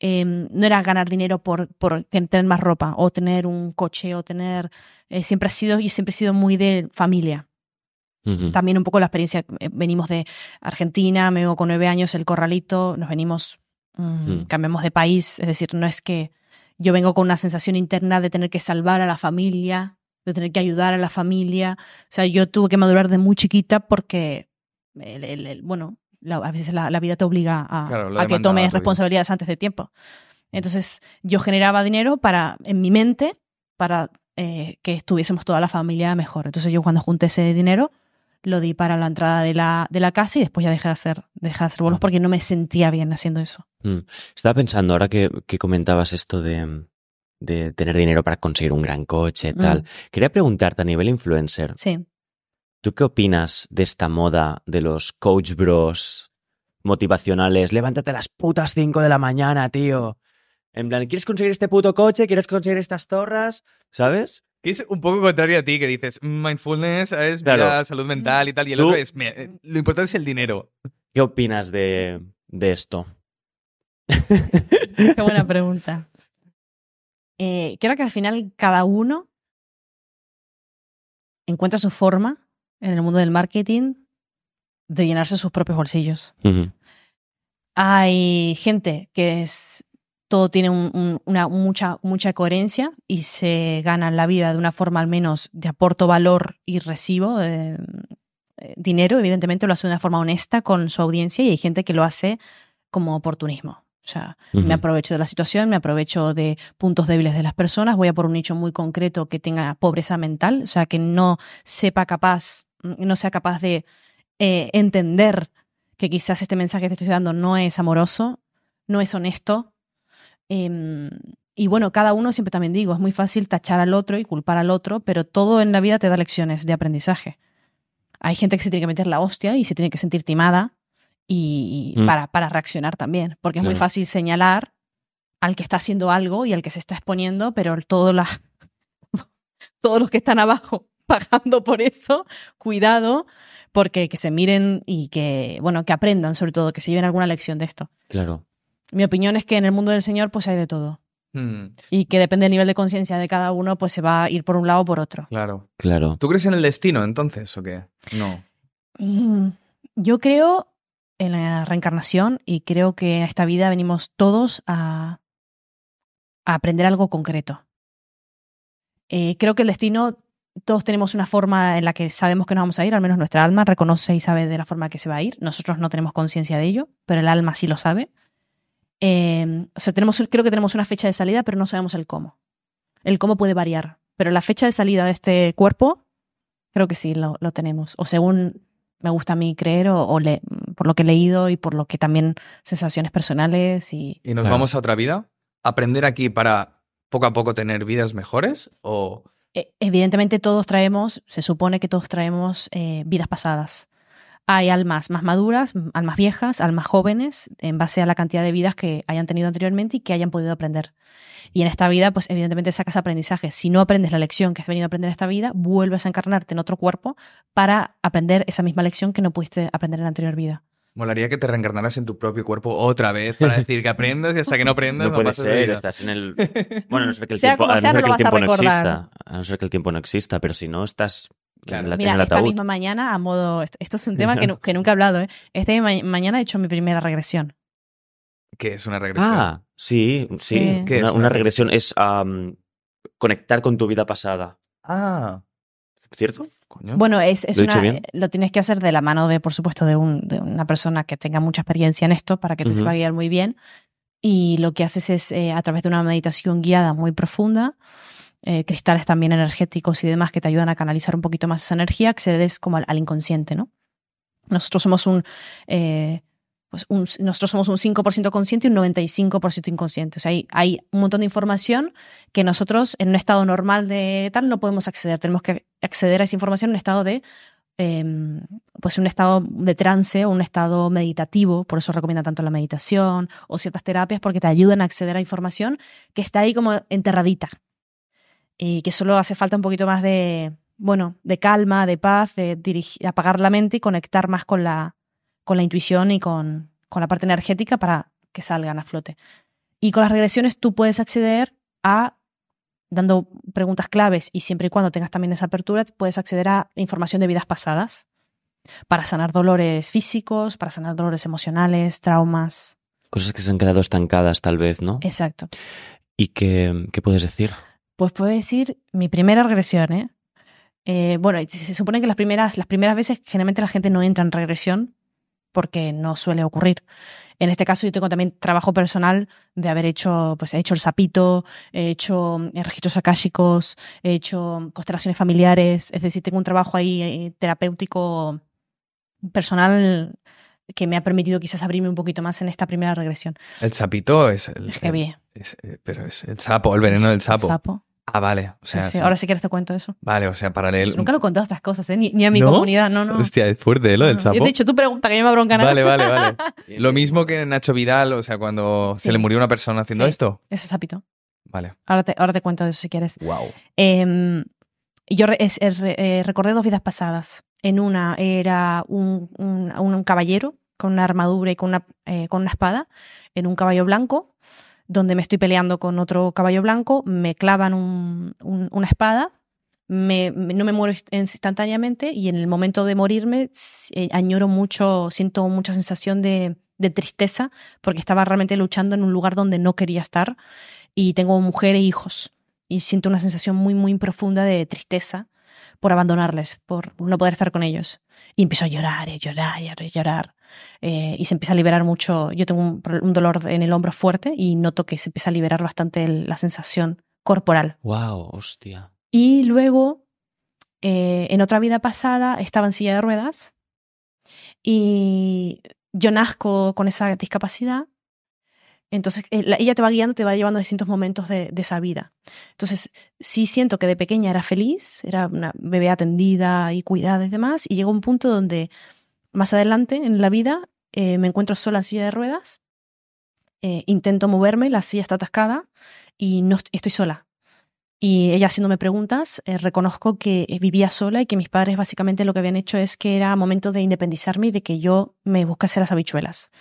eh, no era ganar dinero por, por ten- tener más ropa o tener un coche o tener... eh, siempre ha sido, y siempre he sido muy de familia. También un poco la experiencia. eh, Venimos de Argentina, me vengo con nueve años, el corralito, nos venimos, mm, Hmm. cambiamos de país. Es decir, no es que yo vengo con una sensación interna de tener que salvar a la familia, de tener que ayudar a la familia. O sea, yo tuve que madurar de muy chiquita porque, el- el- el- bueno, la- a veces la, la vida te obliga a, Claro, a que tomes responsabilidades antes de tiempo. Entonces, yo generaba dinero para, en mi mente, para eh, que estuviésemos toda la familia mejor. Entonces, yo cuando junté ese dinero, lo di para la entrada de la, de la casa y después ya dejé de hacer, dejé de hacer bolos porque no me sentía bien haciendo eso. Mm. Estaba pensando, ahora que, que comentabas esto de, de tener dinero para conseguir un gran coche y tal, Mm. quería preguntarte a nivel influencer, Sí. ¿tú qué opinas de esta moda de los coach bros motivacionales. Levántate a las putas 5 de la mañana, tío. En plan, ¿quieres conseguir este puto coche? ¿Quieres conseguir estas torras? ¿Sabes? Que es un poco contrario a ti, que dices mindfulness es Claro. vida, salud mental y tal, y el Tú- otro es eh, lo importante es el dinero. ¿Qué opinas de, de esto? Qué buena pregunta. Eh, creo que al final cada uno encuentra su forma en el mundo del marketing de llenarse sus propios bolsillos. Hay gente que es todo tiene un- un- una mucha mucha coherencia y se gana la vida de una forma al menos de aporto valor y recibo eh, eh, dinero, evidentemente lo hace de una forma honesta con su audiencia y hay gente que lo hace como oportunismo. O sea, me aprovecho de la situación, me aprovecho de puntos débiles de las personas, voy a por un nicho muy concreto que tenga pobreza mental, o sea, que no sepa capaz, no sea capaz de eh, entender que quizás este mensaje que te estoy dando no es amoroso, no es honesto. Em, y bueno, cada uno, siempre también digo, es muy fácil tachar al otro y culpar al otro, pero todo en la vida te da lecciones de aprendizaje. Hay gente que se tiene que meter la hostia y se tiene que sentir timada y, y Mm. para, para reaccionar también, porque es muy fácil señalar al que está haciendo algo y al que se está exponiendo, pero todo la, todos los que están abajo pagando por eso, cuidado, porque que se miren y que, bueno, que aprendan sobre todo, que se lleven alguna lección de esto. Claro. Mi opinión es que en el mundo del Señor pues hay de todo Hmm, y que depende del nivel de conciencia de cada uno pues se va a ir por un lado o por otro. claro. Claro. ¿Tú crees en el destino entonces o qué? No. Mm, Yo creo en la reencarnación y creo que a esta vida venimos todos a, a aprender algo concreto. Eh, creo que el destino, todos tenemos una forma en la que sabemos que nos vamos a ir, al menos nuestra alma reconoce y sabe de la forma que se va a ir. Nosotros no tenemos conciencia de ello, pero el alma sí lo sabe. Eh, o sea, tenemos, creo que tenemos una fecha de salida, pero no sabemos el cómo. El cómo puede variar, pero la fecha de salida de este cuerpo, creo que sí lo, lo tenemos. O según me gusta a mí creer, o, o le- por lo que he leído y por lo que también sensaciones personales y ¿Y nos Claro. vamos a otra vida? ¿Aprender aquí para poco a poco tener vidas mejores? ¿O Eh, Evidentemente todos traemos, se supone que todos traemos eh, vidas pasadas. Hay almas más maduras, almas viejas, almas jóvenes, en base a la cantidad de vidas que hayan tenido anteriormente y que hayan podido aprender. Y en esta vida, pues evidentemente sacas aprendizaje. Si no aprendes la lección que has venido a aprender en esta vida, vuelves a encarnarte en otro cuerpo para aprender esa misma lección que no pudiste aprender en la anterior vida. molaría que te reencarnaras en tu propio cuerpo otra vez para decir que aprendas y hasta que no aprendas No no, puede ser, estás en el... Bueno, a no ser que el Sea tiempo, a no ser que el tiempo exista. A no ser que el tiempo no exista, pero si no, estás Claro. la- en Mira, el esta ataúd. misma mañana, a modo. Esto, es un tema que, nu- que nunca he hablado, ¿eh? Esta ma- mañana he hecho mi primera regresión. ¿Qué es una regresión? Ah, sí, sí. Sí. ¿Qué es Una, regresión es conectar con tu vida pasada. Ah, ¿Cierto? coño. Bueno, es, es ¿Lo una- bien? lo tienes que hacer de la mano de, por supuesto, de, un- de una persona que tenga mucha experiencia en esto para que te Ujú. sepa guiar muy bien. Y lo que haces es, eh, a través de una meditación guiada muy profunda, eh, cristales también energéticos y demás que te ayudan a canalizar un poquito más esa energía, accedes como al, inconsciente, ¿no? Nosotros somos un, eh, pues un- nosotros somos un 5% consciente y un 95% inconsciente. O sea, hay, hay un montón de información que nosotros en un estado normal de tal no podemos acceder. Tenemos que acceder a esa información en un estado de eh, pues un estado de trance o un estado meditativo, por eso recomienda tanto la meditación o ciertas terapias porque te ayudan a acceder a información que está ahí como enterradita y que solo hace falta un poquito más de, bueno, de calma, de paz, de dirigir, apagar la mente y conectar más con la, con la intuición y con, con la parte energética para que salgan a flote. Y con las regresiones tú puedes acceder a, dando preguntas claves y siempre y cuando tengas también esa apertura, puedes acceder a información de vidas pasadas para sanar dolores físicos, para sanar dolores emocionales, traumas. Cosas que se han quedado estancadas, tal vez, ¿no? Exacto. ¿Y qué, qué puedes decir? Pues puedo decir mi primera regresión, ¿eh? Eh, bueno, se supone que las primeras, las primeras veces generalmente la gente no entra en regresión porque no suele ocurrir. En este caso yo tengo también trabajo personal de haber hecho, pues he hecho el sapito, he hecho eh, registros akáshicos, he hecho constelaciones familiares, es decir, tengo un trabajo ahí eh, terapéutico personal que me ha permitido quizás abrirme un poquito más en esta primera regresión. El sapito es el, es- pero es el sapo, el veneno del sapo. Sapo. Ah, vale. O sea, Sí, sí. Ahora si quieres te cuento eso. Vale, o sea, paralelo. Nunca lo he contado estas cosas, ¿eh? ni, ni a mi ¿No? comunidad, no, no. Hostia, es fuerte, ¿eh, lo No, del no. sapo. Yo te he dicho, tú pregunta, que yo me bronca nada. Vale, vale, vale. Lo mismo que Nacho Vidal, o sea, cuando Sí. se le murió una persona haciendo Sí. esto. Ese sapito. Vale. Ahora te, ahora te cuento eso si quieres. Wow. Em, yo re- es- re- eh, recordé dos vidas pasadas. En una era un, un- un caballero con una armadura y con una, eh, con una espada, en un caballo blanco, donde me estoy peleando con otro caballo blanco, me clavan un- un- una espada, no me muero inst- instantáneamente y en el momento de morirme eh, añoro mucho, siento mucha sensación de, de tristeza porque estaba realmente luchando en un lugar donde no quería estar y tengo mujer e hijos y siento una sensación muy, muy profunda de tristeza por abandonarles, por no poder estar con ellos. Y empiezo a llorar, y a llorar, y a llorar. Eh, y se empieza a liberar mucho. Yo tengo un, dolor en el hombro fuerte y noto que se empieza a liberar bastante el- la sensación corporal. Wow, hostia. Y luego, eh, en otra vida pasada, estaba en silla de ruedas y yo nazco con esa discapacidad. Entonces, eh, la- ella te va guiando, te va llevando a distintos momentos de, esa vida. Entonces, sí siento que de pequeña era feliz, era una bebé atendida y cuidada y demás, y llegó un punto donde más adelante en la vida eh, me encuentro sola en silla de ruedas, eh, intento moverme, la silla está atascada y no est- estoy sola. Y ella haciéndome preguntas, eh, reconozco que vivía sola y que mis padres básicamente lo que habían hecho es que era momento de independizarme y de que yo me buscase las habichuelas.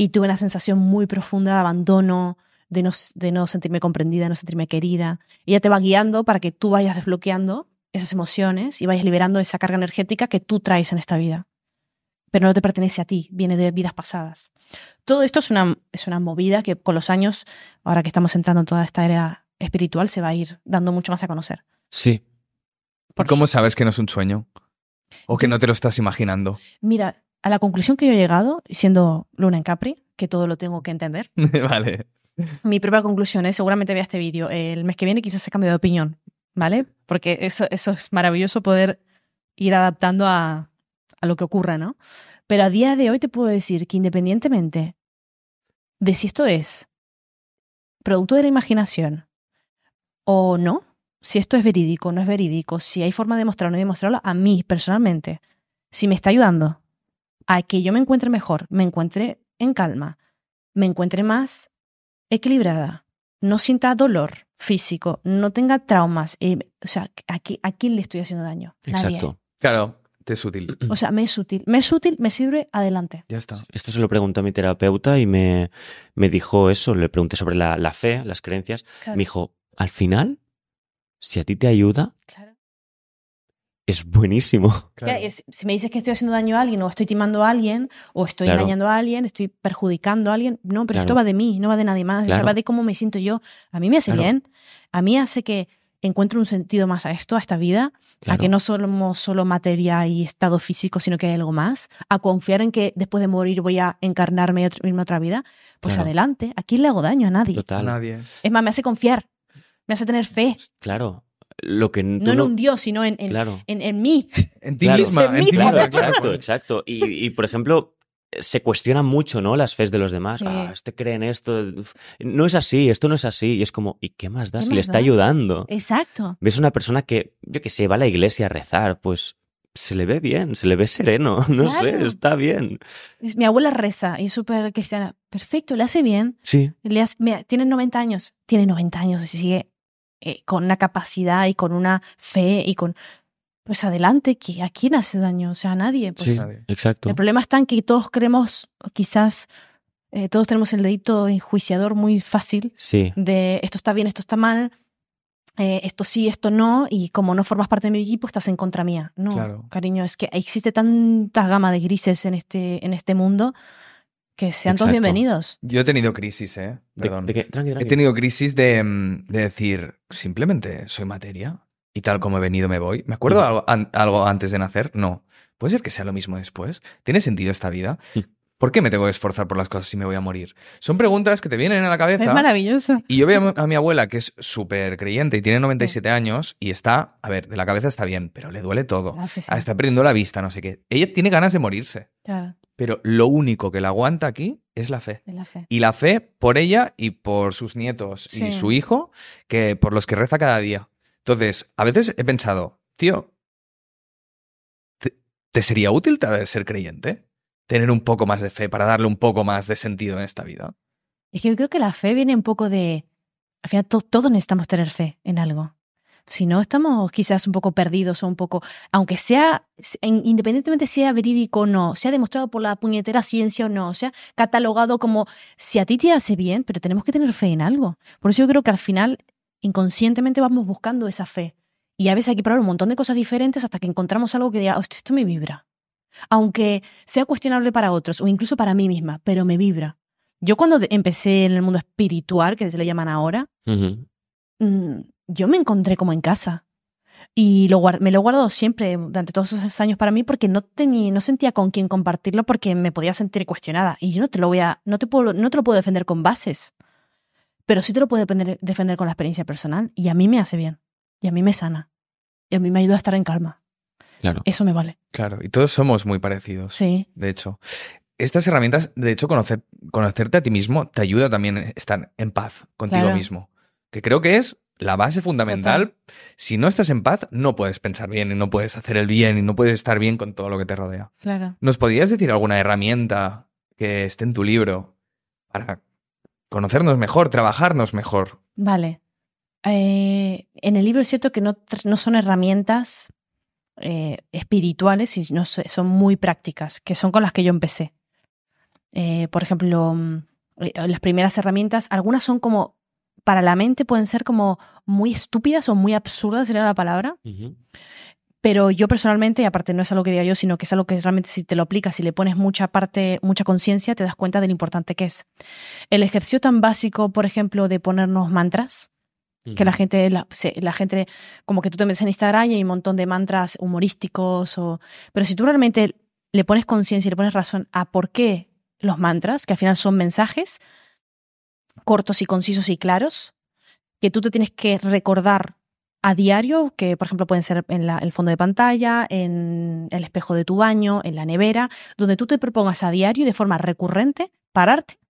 Y tuve una sensación muy profunda de abandono, de no, de no sentirme comprendida, de no sentirme querida. Y ella te va guiando para que tú vayas desbloqueando esas emociones y vayas liberando esa carga energética que tú traes en esta vida. Pero no te pertenece a ti, viene de vidas pasadas. Todo esto es una, es una movida que con los años, ahora que estamos entrando en toda esta era espiritual, se va a ir dando mucho más a conocer. Sí. Por ¿Cómo sabes que no es un sueño? O que no te lo estás imaginando. Mira, a la conclusión que yo he llegado, siendo Luna en Capri, que todo lo tengo que entender, vale. mi propia conclusión es, seguramente vea este vídeo, el mes que viene quizás se cambie de opinión, ¿vale? Porque eso, eso es maravilloso poder ir adaptando a, a lo que ocurra, ¿no? Pero a día de hoy te puedo decir que independientemente de si esto es producto de la imaginación o no, si esto es verídico o no es verídico, si hay forma de demostrarlo o no demostrarlo, a mí personalmente, si me está ayudando a que yo me encuentre mejor, me encuentre en calma, me encuentre más equilibrada, no sienta dolor físico, no tenga traumas, eh, o sea, ¿a, qué- ¿a quién le estoy haciendo daño? Nadie. Exacto. Claro, te es útil. O sea, me es útil, me es útil, me sirve, adelante. Ya está. Esto se lo preguntó a mi terapeuta y me, me dijo eso. Le pregunté sobre la, la fe, las creencias. Claro, Me dijo, al final, si a ti te ayuda, claro. Es buenísimo. Claro. Si me dices que estoy haciendo daño a alguien, o estoy timando a alguien, o estoy Claro. engañando a alguien, estoy perjudicando a alguien, no, pero esto Claro. va de mí, no va de nadie más, o sea, va de cómo me siento yo. A mí me hace Claro. bien, a mí hace que encuentre un sentido más a esto, a esta vida, a que no somos solo materia y estado físico, sino que hay algo más, a confiar en que después de morir voy a encarnarme y otro- irme a otra vida, pues Claro. adelante, ¿a quién le hago daño? A nadie. A Total. nadie. Es más, me hace confiar, me hace tener fe, Claro. Lo que no en un Dios, sino en, en, Claro. en, en mí. En ti Claro. misma. En ti Claro, misma, exacto, exacto. Y, y, por ejemplo, se cuestionan mucho, ¿no? Las fes de los demás. Sí. Ah, este cree en esto. No es así, esto no es así. Y es como, ¿y qué más da ¿Qué si le está da? ayudando? Exacto. Ves una persona que, yo que sé, va a la iglesia a rezar, pues se le ve bien, se le ve sereno, no sé, está bien. Es- mi abuela reza y es súper cristiana. Perfecto, le hace bien. Sí, Le hace- mira, tiene 90 años. Tiene 90 años y sigue eh, con una capacidad y con una fe y con... Pues adelante, que ¿a quién hace daño? O sea, a nadie. Pues, sí, Nadie. exacto. El problema está en que todos creemos, quizás, eh, todos tenemos el dedito enjuiciador muy fácil Sí, de esto está bien, esto está mal, eh, esto sí, esto no, y como no formas parte de mi equipo, estás en contra mía. No, Claro. cariño, es que existe tanta gama de grises en este, en este mundo que sean todos Exacto. bienvenidos. Yo he tenido crisis, ¿eh? Perdón. de que, tranqui, He tenido crisis de, mm, de decir, simplemente soy materia y tal como he venido me voy. ¿Me acuerdo Mm. algo, an- algo antes de nacer? No. ¿Puede ser que sea lo mismo después? ¿Tiene sentido esta vida? Mm. ¿Por qué me tengo que esforzar por las cosas si me voy a morir? Son preguntas que te vienen a la Es cabeza. maravilloso. Y yo veo a mi- a mi abuela, que es súper creyente y tiene 97 años, y está, a ver, de la cabeza está bien, pero le duele todo. Ah, sí, sí. Ah, está perdiendo la vista, no sé qué. Ella tiene ganas de morirse. Claro. Pero lo único que la aguanta aquí es la fe. Es la fe. Y la fe por ella y por sus nietos y su hijo, que por los que reza cada día. Entonces, a veces he pensado, tío, ¿te, te sería útil tal vez ser creyente? Tener un poco más de fe para darle un poco más de sentido en esta vida. Es que yo creo que la fe viene un poco de. Al final, to- todos necesitamos tener fe en algo. Si no, estamos quizás un poco perdidos o un poco. Aunque sea, en- independientemente sea verídico o no, sea demostrado por la puñetera ciencia o no, sea catalogado como si a ti te hace bien, pero tenemos que tener fe en algo. Por eso yo creo que al final, inconscientemente vamos buscando esa fe. Y a veces hay que probar un montón de cosas diferentes hasta que encontramos algo que diga, "Hostia, esto me vibra. Aunque sea cuestionable para otros o incluso para mí misma, pero me vibra. Yo cuando empecé en el mundo espiritual, que se le llaman ahora, yo me encontré como en casa. Y lo me lo he guardado siempre durante todos esos años para mí porque no tenía, no sentía con quién compartirlo porque me podía sentir cuestionada. Y yo no te lo voy a, no te puedo, no te lo puedo defender con bases. Pero sí te lo puedo defender, defender con la experiencia personal. Y a mí me hace bien. Y a mí me sana. Y a mí me ayuda a estar en calma. Claro. Eso me vale. Claro, y todos somos muy parecidos. Sí. De hecho, estas herramientas, de hecho, conocer, conocerte a ti mismo te ayuda también a estar en paz contigo Claro. mismo. Que creo que es la base fundamental. Si no estás en paz, no puedes pensar bien y no puedes hacer el bien y no puedes estar bien con todo lo que te rodea. Claro. ¿Nos podrías decir alguna herramienta que esté en tu libro para conocernos mejor, trabajarnos mejor? Vale. Eh, en el libro es cierto que no, no son herramientas eh, espirituales, sino so- son muy prácticas, que son con las que yo empecé. Eh, por ejemplo, mm, eh, las primeras herramientas, algunas son como, para la mente pueden ser como muy estúpidas o muy absurdas, sería la palabra, pero yo personalmente, y aparte no es algo que diga yo, sino que es algo que realmente si te lo aplicas, si le pones mucha parte, mucha conciencia, te das cuenta de lo importante que es. El ejercicio tan básico, por ejemplo, de ponernos mantras, que la gente, la, se- la gente, como que tú te metes en Instagram y hay un montón de mantras humorísticos, o, pero si tú realmente le pones conciencia y le pones razón a por qué los mantras, que al final son mensajes cortos y concisos y claros, que tú te tienes que recordar a diario, que por ejemplo pueden ser en la- el fondo de pantalla, en el espejo de tu baño, en la nevera, donde tú te propongas a diario y de forma recurrente pararte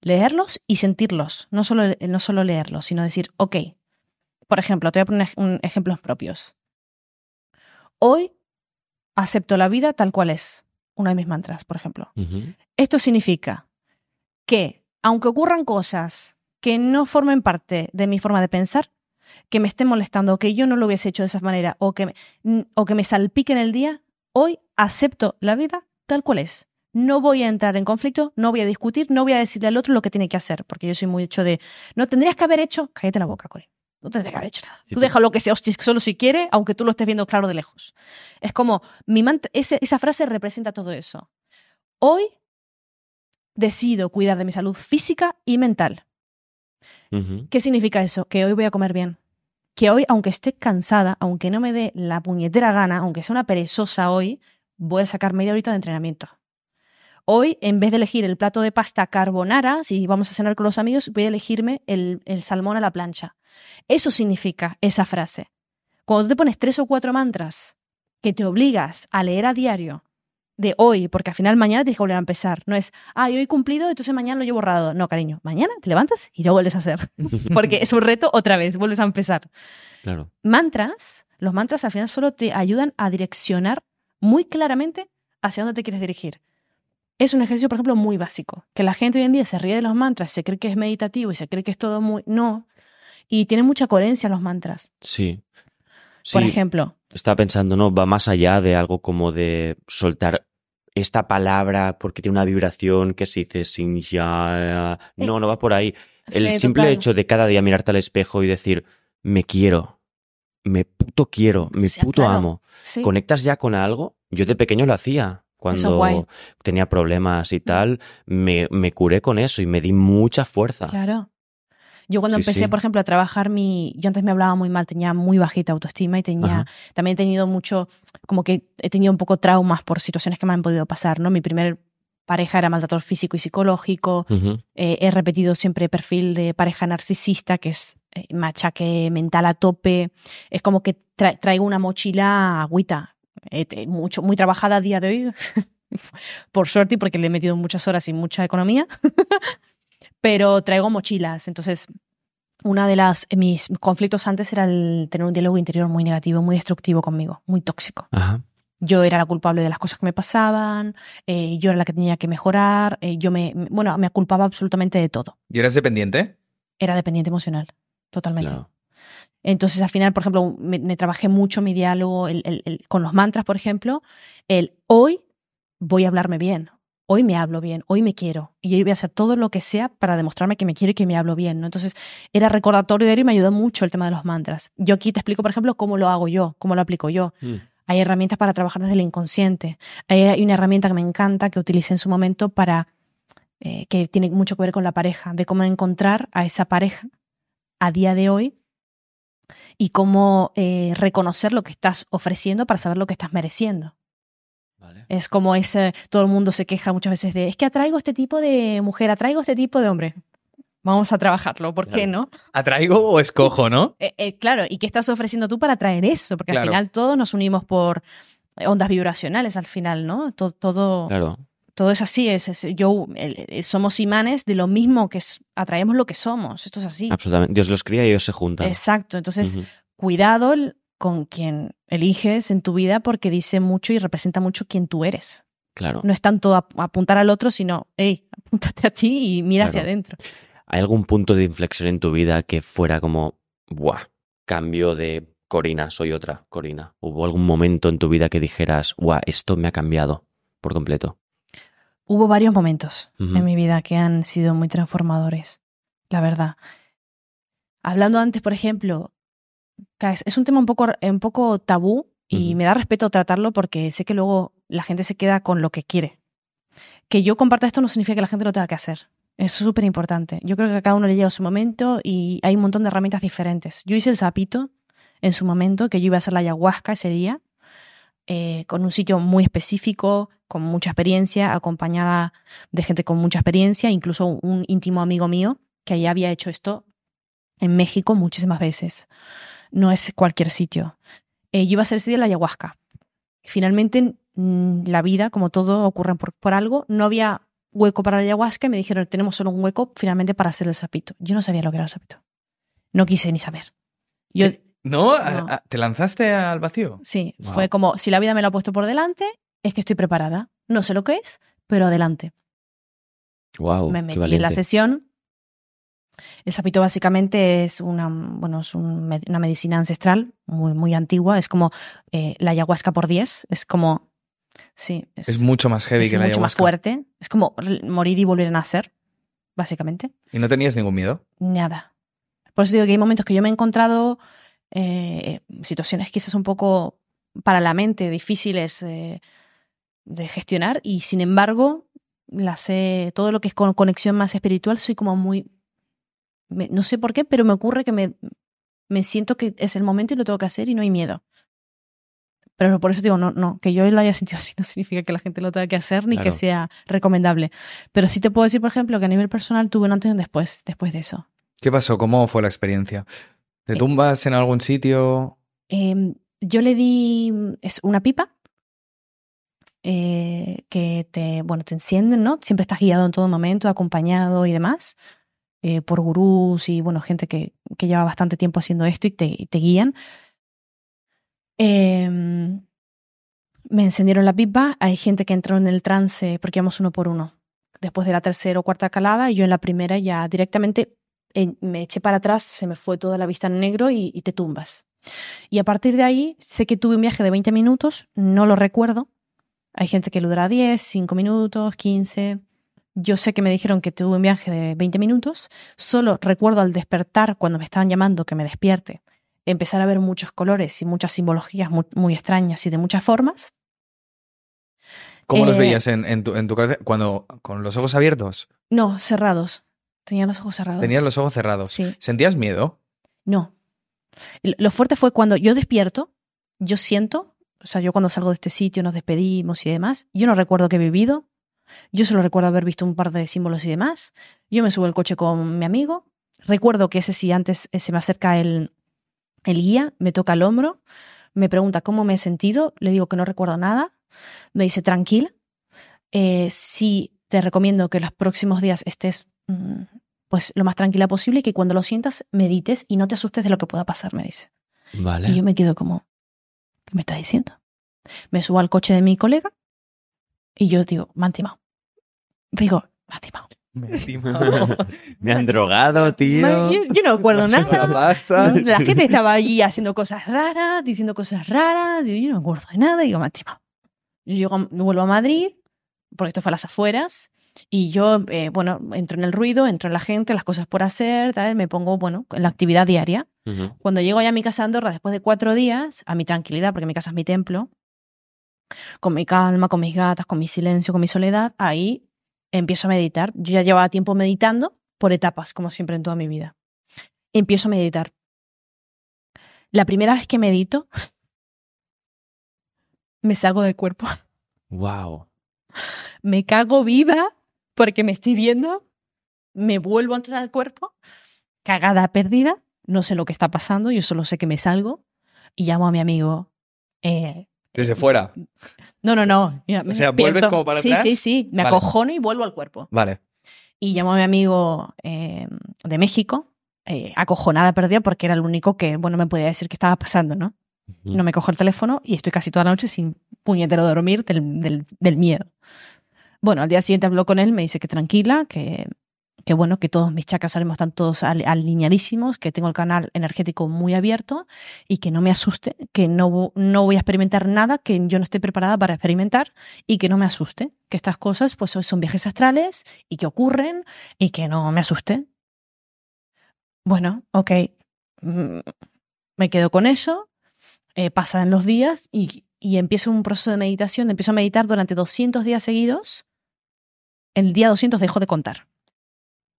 leerlos y sentirlos, no solo, no solo leerlos, sino decir, ok, por ejemplo, te voy a poner un ejemplos propios. Hoy acepto la vida tal cual es, uno de mis mantras, por ejemplo. Esto significa que, aunque ocurran cosas que no formen parte de mi forma de pensar, que me estén molestando, o que yo no lo hubiese hecho de esa manera, o que, me- o que me salpiquen el día, hoy acepto la vida tal cual es. No voy a entrar en conflicto, no voy a discutir, no voy a decirle al otro lo que tiene que hacer, porque yo soy muy hecho de, no tendrías que haber hecho, cállate la boca, Corey. No tendrías que haber hecho nada. Sí, tú deja lo que sea, hostia, solo si quiere, aunque tú lo estés viendo claro de lejos. Es como, mi esa frase representa todo eso. Hoy decido cuidar de mi salud física y mental. ¿Qué significa eso? Que hoy voy a comer bien. Que hoy, aunque esté cansada, aunque no me dé la puñetera gana, aunque sea una perezosa hoy, voy a sacar media horita de entrenamiento. Hoy, en vez de elegir el plato de pasta carbonara, si vamos a cenar con los amigos, voy a elegirme el, el salmón a la plancha. Eso significa esa frase. Cuando tú te pones tres o cuatro mantras que te obligas a leer a diario de hoy, porque al final mañana tienes que volver a empezar. No es, ah, hoy he cumplido, entonces mañana lo llevo borrado. No, cariño, mañana te levantas y lo vuelves a hacer. Porque es un reto otra vez, vuelves a empezar. Claro. Mantras, los mantras al final solo te ayudan a direccionar muy claramente hacia dónde te quieres dirigir. Es un ejercicio, por ejemplo, muy básico. Que la gente hoy en día se ríe de los mantras, se cree que es meditativo y se cree que es todo muy... No. Y tiene mucha coherencia los mantras. Sí. Por Sí, ejemplo, estaba pensando, ¿no? Va más allá de algo como de soltar esta palabra porque tiene una vibración que se dice sin ya. No, no va por ahí. El sí, simple total. hecho de cada día mirarte al espejo y decir, me quiero, me puto quiero, me Sí, puto claro. amo. ¿Conectas ya con algo? Yo de pequeño lo hacía. Cuando tenía problemas y tal, me, me curé con eso y me di mucha fuerza. Claro. Yo cuando Sí, empecé, sí. por ejemplo, a trabajar mi... Yo antes me hablaba muy mal, tenía muy bajita autoestima y tenía... Ajá. También he tenido mucho... Como que he tenido un poco traumas por situaciones que me han podido pasar, ¿no? Mi primer pareja era maltratador físico y psicológico. Ujú. Eh, he repetido siempre perfil de pareja narcisista, que es eh, machaque mental a tope. Es como que tra- traigo una mochila agüita, eh, mucho, muy trabajada a día de hoy, por suerte y porque le he metido muchas horas y mucha economía. Pero traigo mochilas, entonces una de las mis conflictos antes era el tener un diálogo interior muy negativo, muy destructivo conmigo, muy tóxico. Ajá. Yo era la culpable de las cosas que me pasaban, eh, yo era la que tenía que mejorar, eh, yo me, bueno, me culpaba absolutamente de todo. ¿Y eres dependiente? Era dependiente emocional, totalmente. Claro. Entonces, al final, por ejemplo, me, me trabajé mucho mi diálogo el- el- el- con los mantras, por ejemplo. El hoy voy a hablarme bien, hoy me hablo bien, hoy me quiero. Y hoy voy a hacer todo lo que sea para demostrarme que me quiero y que me hablo bien. ¿no? Entonces, era recordatorio de él y me ayudó mucho el tema de los mantras. Yo aquí te explico, por ejemplo, cómo lo hago yo, cómo lo aplico yo. Mm. Hay herramientas para trabajar desde el inconsciente. Hay, una herramienta que me encanta que utilicé en su momento para eh, que tiene mucho que ver con la pareja, de cómo encontrar a esa pareja a día de hoy y cómo eh, reconocer lo que estás ofreciendo para saber lo que estás mereciendo. Vale. Es como ese, todo el mundo se queja muchas veces de, es que atraigo este tipo de mujer, atraigo este tipo de hombre. Vamos a trabajarlo, ¿por qué no? ¿Atraigo o escojo, no? Eh, eh, claro, ¿y qué estás ofreciendo tú para traer eso? Porque Claro. al final todos nos unimos por ondas vibracionales al final, ¿no? Todo, todo, Claro. todo es así, es, es- yo, el- el- somos imanes de lo mismo que es- atraemos lo que somos, esto es así. Absolutamente. Dios los cría y ellos se juntan. Exacto, entonces cuidado con quien eliges en tu vida porque dice mucho y representa mucho quién tú eres. Claro. No es tanto ap- apuntar al otro, sino, hey, apúntate a ti y mira hacia adentro. ¿Hay algún punto de inflexión en tu vida que fuera como, buah, cambio de Corina, soy otra Corina? ¿Hubo algún momento en tu vida que dijeras, buah, esto me ha cambiado por completo? Hubo varios momentos en mi vida que han sido muy transformadores, la verdad. Hablando antes, por ejemplo, es- un tema un poco, un poco tabú y me da respeto tratarlo porque sé que luego la gente se queda con lo que quiere. Que yo comparta esto no significa que la gente lo tenga que hacer. Es súper importante. Yo creo que a cada uno le llega su momento y hay un montón de herramientas diferentes. Yo hice el sapito en su momento, que yo iba a hacer la ayahuasca ese día, eh, con un sitio muy específico, con mucha experiencia, acompañada de gente con mucha experiencia, incluso un íntimo amigo mío que ya había hecho esto en México muchísimas veces. No es cualquier sitio. Eh, yo iba a hacer ese día la ayahuasca. Finalmente, mm, la vida, como todo, ocurre por, por algo. No había hueco para la ayahuasca y me dijeron, tenemos solo un hueco finalmente para hacer el sapito. Yo no sabía lo que era el sapito. No quise ni saber. Yo, ¿No? ¿A- No. a- ¿Te lanzaste al vacío? sí, Wow. fue como, si la vida me lo ha puesto por delante, es que estoy preparada. No sé lo que es, pero adelante. Wow, me metí en la sesión. El sapito básicamente es una, bueno, es un una medicina ancestral muy, muy antigua. Es como eh, la ayahuasca por 10. Es como. Sí, es, Es mucho más heavy es que la mucho más ayahuasca. fuerte. Es como morir y volver a nacer, básicamente. ¿Y no tenías ningún miedo? Nada. Por eso digo que hay momentos que yo me he encontrado eh, situaciones quizás un poco para la mente difíciles eh, de gestionar y sin embargo las he- todo lo que es con conexión más espiritual soy como muy me- no sé por qué pero me ocurre que me, me siento que es el momento y lo tengo que hacer y no hay miedo pero por eso digo no no que yo lo haya sentido así no significa que la gente lo tenga que hacer ni que Claro. sea recomendable pero sí te puedo decir por ejemplo que a nivel personal tuve un antes y un después después de eso ¿Qué pasó? ¿Cómo fue la experiencia? ¿Te Eh, tumbas en algún sitio? Eh, yo le di es una pipa eh, que te, bueno, te encienden, ¿no? Siempre estás guiado en todo momento, acompañado y demás, eh, por gurús y, bueno, gente que, lleva bastante tiempo haciendo esto y te, guían. Eh, me encendieron la pipa, hay gente que entró en el trance porque íbamos uno por uno. Después de la tercera o cuarta calada, y yo en la primera ya directamente eh, me eché para atrás, se me fue toda la vista en negro y, te tumbas. Y a partir de ahí, sé que tuve un viaje de 20 minutos, no lo recuerdo. Hay gente que lo dura 10, 5 minutos, 15. Yo sé que me dijeron que tuve un viaje de 20 minutos. Solo recuerdo al despertar, cuando me estaban llamando que me despierte, empezar a ver muchos colores y muchas simbologías muy, muy extrañas y de muchas formas. ¿Cómo los eh, veías en, en tu, en tu cabeza? Cuando, ¿Con los ojos abiertos? No, cerrados. Tenía los ojos cerrados. Tenías los ojos cerrados. Sí. ¿Sentías miedo? No. Lo fuerte fue cuando yo despierto, yo siento, o sea, yo cuando salgo de este sitio nos despedimos y demás, yo no recuerdo que he vivido, yo solo recuerdo haber visto un par de símbolos y demás, yo me subo al coche con mi amigo, recuerdo que ese sí antes eh, se me acerca el, el guía, me toca el hombro, me pregunta cómo me he sentido, le digo que no recuerdo nada, me dice tranquila, eh, sí te recomiendo que los próximos días estés mm, pues lo más tranquila posible y que cuando lo sientas medites y no te asustes de lo que pueda pasar, me dice. Vale. Y yo me quedo como, ¿qué me está diciendo? Me subo al coche de mi colega y yo digo, me han timado. Digo, me han timado. Me han drogado, tío. Yo, yo no recuerdo nada. Basta. La gente estaba allí haciendo cosas raras, diciendo cosas raras. Digo, yo no me acuerdo de nada. Digo, me han timado. Yo llego vuelvo a Madrid, porque esto fue a las afueras. Y yo, eh, bueno, entro en el ruido, entro en la gente, las cosas por hacer, tal, me pongo, bueno, en la actividad diaria. Cuando llego ya a mi casa Andorra, después de cuatro días, a mi tranquilidad, porque mi casa es mi templo, con mi calma, con mis gatas, con mi silencio, con mi soledad, ahí empiezo a meditar. Yo ya llevaba tiempo meditando por etapas, como siempre en toda mi vida. Empiezo a meditar. La primera vez que medito, me salgo del cuerpo. Wow. Me cago viva porque me estoy viendo, me vuelvo a entrar al cuerpo, cagada perdida, no sé lo que está pasando, yo solo sé que me salgo y llamo a mi amigo. eh, Desde fuera. no, no, no. mira, O sea, ¿vuelves como para sí, atrás? Sí, sí, me Vale. acojono y vuelvo al cuerpo. Vale. Y llamo a mi amigo eh, de México, eh, acojonada perdida porque era el único que, bueno, me podía decir qué estaba pasando, ¿no? No me cojo el teléfono y estoy casi toda la noche sin puñetero dormir del, del, del miedo. Bueno, al día siguiente habló con él, me dice que tranquila, que, que bueno, que todos mis chakras ahora están todos al- alineadísimos, que tengo el canal energético muy abierto y que no me asuste, que no, no voy a experimentar nada que yo no esté preparada para experimentar y que no me asuste, que estas cosas pues son viajes astrales y que ocurren y que no me asuste. Bueno, ok, mm, me quedo con eso, eh, pasan los días y, y empiezo un proceso de meditación, empiezo a meditar durante 200 días seguidos. El día 200 dejo de contar.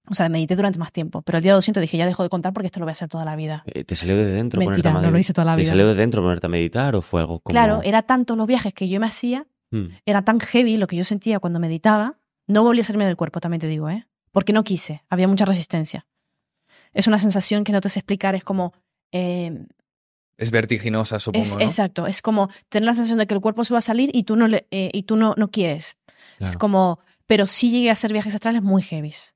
O sea, medité durante más tiempo, pero el día 200 dije, ya dejo de contar porque esto lo voy a hacer toda la vida. Eh, ¿Te salió de dentro ponerte Mentira, a no meditar? lo hice toda la ¿Te vida. salió de dentro ponerte a meditar o fue algo como...? Claro, era tanto los viajes que yo me hacía, Mm. era tan heavy lo que yo sentía cuando meditaba. No volví a salirme del cuerpo, también te digo, ¿eh? Porque no quise, había mucha resistencia. Es una sensación que no te sé explicar, es como... eh, Es vertiginosa, supongo, es, ¿no? Exacto, es como tener la sensación de que el cuerpo se va a salir y tú no, le- eh, y tú no, no quieres. Es Claro. como, pero sí llegué a hacer viajes astrales muy heavies.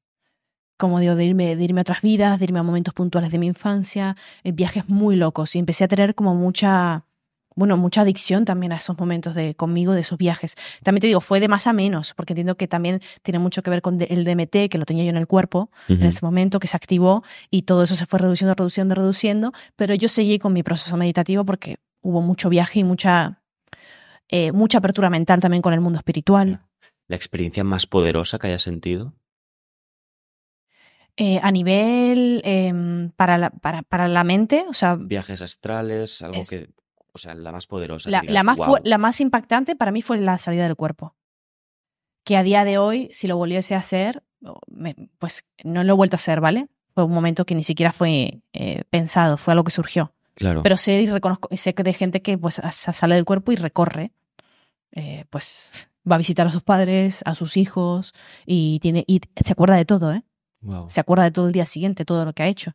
Como digo, de irme, de irme a otras vidas, de irme a momentos puntuales de mi infancia, eh, viajes muy locos. Y empecé a tener como mucha, bueno, mucha adicción también a esos momentos de conmigo, de esos viajes. También te digo, fue de más a menos, porque entiendo que también tiene mucho que ver con el DMT, que lo tenía yo en el cuerpo en ese momento, que se activó y todo eso se fue reduciendo, reduciendo, reduciendo. Pero yo seguí con mi proceso meditativo porque hubo mucho viaje y mucha, eh, mucha apertura mental también con el mundo espiritual. ¿La experiencia más poderosa que hayas sentido? Eh, a nivel em, para, la, para, para la mente, o sea, Viajes astrales, algo Es- que... O sea, la más poderosa. la, digas, la más, la más impactante para mí fue la salida del cuerpo. Que a día de hoy, si lo volviese a hacer, me- pues no lo he vuelto a hacer, ¿vale? Fue un momento que ni siquiera fue eh, pensado, fue algo que surgió. Claro. Pero sé y reconozco, sé que de gente que pues sa- sale del cuerpo y recorre, eh, pues va a visitar a sus padres, a sus hijos y tiene y se acuerda de todo, ¿eh? Se acuerda de todo el día siguiente, todo lo que ha hecho.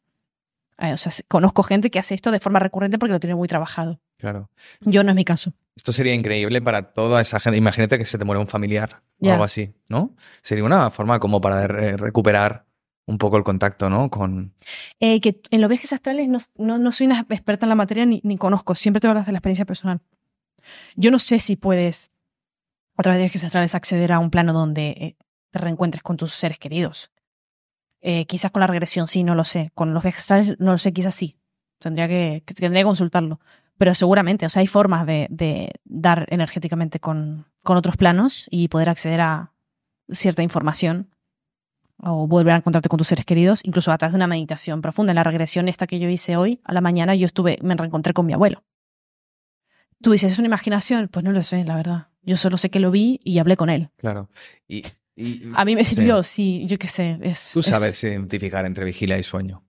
O sea, se- conozco gente que hace esto de forma recurrente porque lo tiene muy trabajado. Claro. Yo no es mi caso. Esto sería increíble para toda esa gente. Imagínate que se te muere un familiar o algo así, ¿no? Sería una forma como para re- recuperar un poco el contacto, ¿no? Con... Eh, que en los viajes astrales no, no, no soy una experta en la materia ni, ni conozco, siempre te hablas de la experiencia personal. Yo no sé si puedes, a través de viajes astrales, acceder a un plano donde eh, te reencuentres con tus seres queridos. Eh, quizás con la regresión sí, no lo sé. Con los viajes astrales no lo sé, quizás sí. Tendría que, tendría que consultarlo. Pero seguramente, o sea, hay formas de, de dar energéticamente con, con otros planos y poder acceder a cierta información o volver a encontrarte con tus seres queridos, incluso a través de una meditación profunda. En la regresión esta que yo hice hoy, a la mañana, yo estuve, me reencontré con mi abuelo. Tú dices, ¿es una imaginación? Pues no lo sé, la verdad. Yo solo sé que lo vi y hablé con él. Claro. Y, y- A mí me sí. sirvió, sí, yo qué sé. Es, Tú es- sabes identificar entre vigilia y sueño.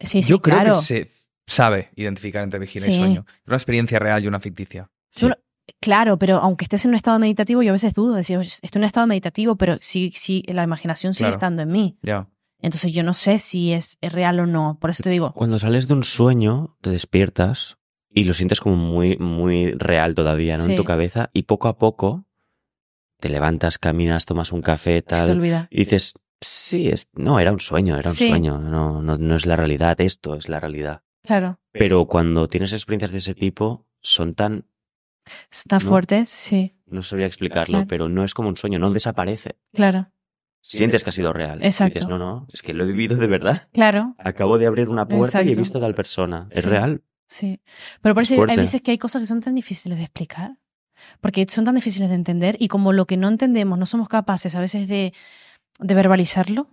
Sí, sí, Yo creo claro. que se sabe identificar entre vigilia y Sí. sueño. Una experiencia real y una ficticia. Yo lo- Claro, pero aunque estés en un estado meditativo, yo a veces dudo, decir, "Oye, estoy en un estado meditativo, pero sí, sí, la imaginación sigue Claro. estando en mí. Ya. Entonces yo no sé si es, es real o no. Por eso te digo, Cuando sales de un sueño, te despiertas y lo sientes como muy, muy real todavía, ¿no? En Sí. tu cabeza y poco a poco te levantas, caminas, tomas un café, Se te tal, olvida. y dices, sí, es, no, era un sueño, era un Sí. sueño, no, no, no es la realidad, esto es la realidad. Claro. Pero cuando tienes experiencias de ese tipo, son tan, Está ¿No? fuerte, sí. no sabría explicarlo, Claro. pero no es como un sueño, no desaparece. Claro. Sientes que ha sido real. Exacto. Dices, no, no, es que lo he vivido de verdad. Claro. Acabo de abrir una puerta y he visto a tal persona. Es Sí. real. Sí. Pero por Es eso hay veces que hay cosas que son tan difíciles de explicar. Porque son tan difíciles de entender y como lo que no entendemos no somos capaces a veces de, de verbalizarlo,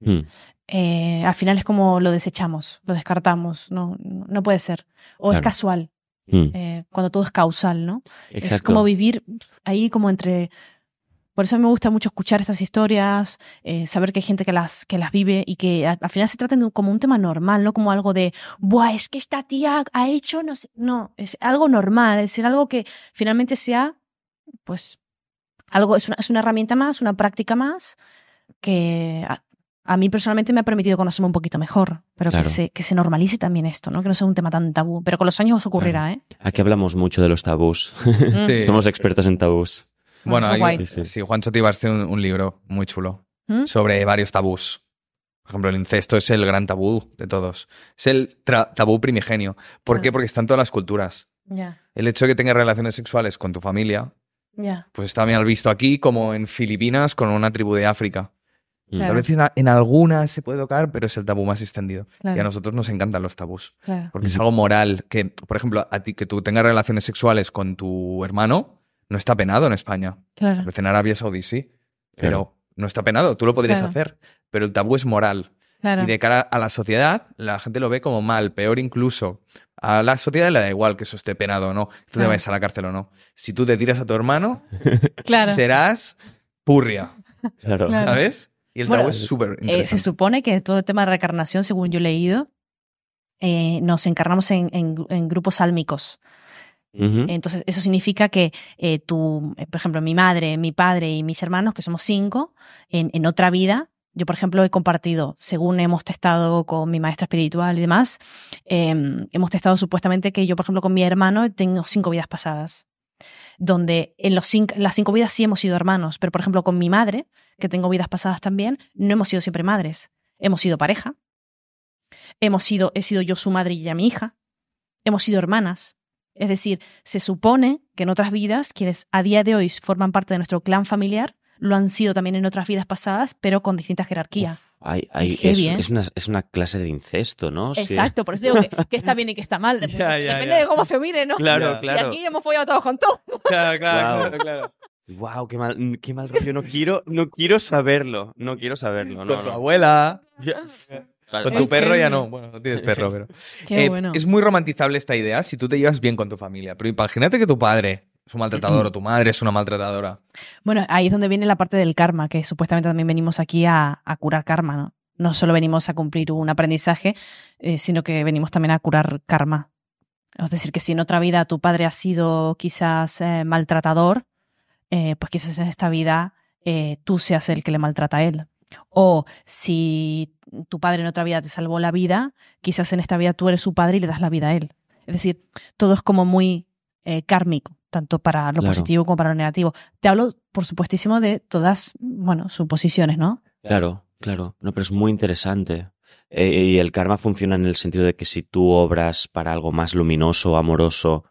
Mm. eh, al final es como lo desechamos, lo descartamos. No, no puede ser. O es casual, Mm. eh, cuando todo es causal, ¿no? Es Exacto. como vivir ahí como entre... Por eso a mí me gusta mucho escuchar estas historias, eh, saber que hay gente que las, que las vive y que a- al final se trata de un- como un tema normal, no como algo de, Buah, es que esta tía ha hecho, no sé, no, es algo normal, es decir, algo que finalmente sea, pues, algo, es una, es una herramienta más, una práctica más, que a, a mí personalmente me ha permitido conocerme un poquito mejor, pero Claro. que, se, que se normalice también esto, ¿no? Que no sea un tema tan tabú, pero con los años os ocurrirá, ¿eh? Aquí hablamos mucho de los tabús. Sí. Somos expertos en tabús. Bueno, hay, Sí, sí. sí, Juancho te iba a hacer un, un libro muy chulo ¿Mm? sobre varios tabús. Por ejemplo, el incesto es el gran tabú de todos. Es el tabú primigenio. ¿Por qué? Porque está en todas las culturas. El hecho de que tengas relaciones sexuales con tu familia, ya. pues está bien visto aquí como en Filipinas con una tribu de África. Mm. Claro. Tal vez en, en algunas se puede tocar, pero es el tabú más extendido. Claro. Y a nosotros nos encantan los tabús. Claro. Porque es Ujú. algo moral. Que, por ejemplo, a ti que tú tengas relaciones sexuales con tu hermano, no está penado en España. Claro. En Arabia Saudí sí. Pero Claro. no está penado. Tú lo podrías Claro. hacer. Pero el tabú es moral. Claro. Y de cara a la sociedad, la gente lo ve como mal, peor incluso. A la sociedad le da igual que eso esté penado o no, que tú te vayas a la cárcel o no. Si tú te tiras a tu hermano, Claro. serás purria, Claro. ¿sabes? Y el Bueno, tabú es súper Eh, se supone que todo el tema de reencarnación, según yo he leído, eh, nos encarnamos en, en- en grupos sálmicos. Entonces, eso significa que eh, tú, eh, por ejemplo, mi madre, mi padre y mis hermanos, que somos cinco, en, otra vida, yo, por ejemplo, he compartido, según hemos testado con mi maestra espiritual y demás, eh, hemos testado supuestamente que yo, por ejemplo, con mi hermano tengo cinco vidas pasadas. Donde en los cinco, las cinco vidas sí hemos sido hermanos, pero por ejemplo con mi madre, que tengo vidas pasadas también, no hemos sido siempre madres. Hemos sido pareja, hemos sido, he sido yo su madre y ella mi hija, hemos sido hermanas. Es decir, se supone que en otras vidas, quienes a día de hoy forman parte de nuestro clan familiar, lo han sido también en otras vidas pasadas, pero con distintas jerarquías. Es, una, es una clase de incesto, ¿no? Sí. Exacto, por eso digo que, que está bien y que está mal. Depende de cómo se mire, ¿no? Claro, Ya. Si claro. aquí hemos follado todos con todo. Claro, Guau. claro. Wow, qué mal, qué mal rollo. No quiero, no quiero saberlo. No quiero saberlo. No, Con tu abuela, Claro, con Es tu perro que- ya no. Bueno, no tienes perro, pero... Qué Eh, bueno. Es muy romantizable esta idea si tú te llevas bien con tu familia. Pero imagínate que tu padre es un maltratador o tu madre es una maltratadora. Bueno, ahí es donde viene la parte del karma, que supuestamente también venimos aquí a, a curar karma, ¿no? No solo venimos a cumplir un aprendizaje, eh, sino que venimos también a curar karma. Es decir, que si en otra vida tu padre ha sido quizás eh, maltratador, eh, pues quizás en esta vida eh, tú seas el que le maltrata a él. O si tu padre en otra vida te salvó la vida, quizás en esta vida tú eres su padre y le das la vida a él. Es decir, todo es como muy eh, kármico, tanto para lo Claro. positivo como para lo negativo. Te hablo, por supuestísimo, de todas, bueno, suposiciones, ¿no? Claro, claro. No, pero es muy interesante. Eh, y el karma funciona en el sentido de que si tú obras para algo más luminoso, amoroso,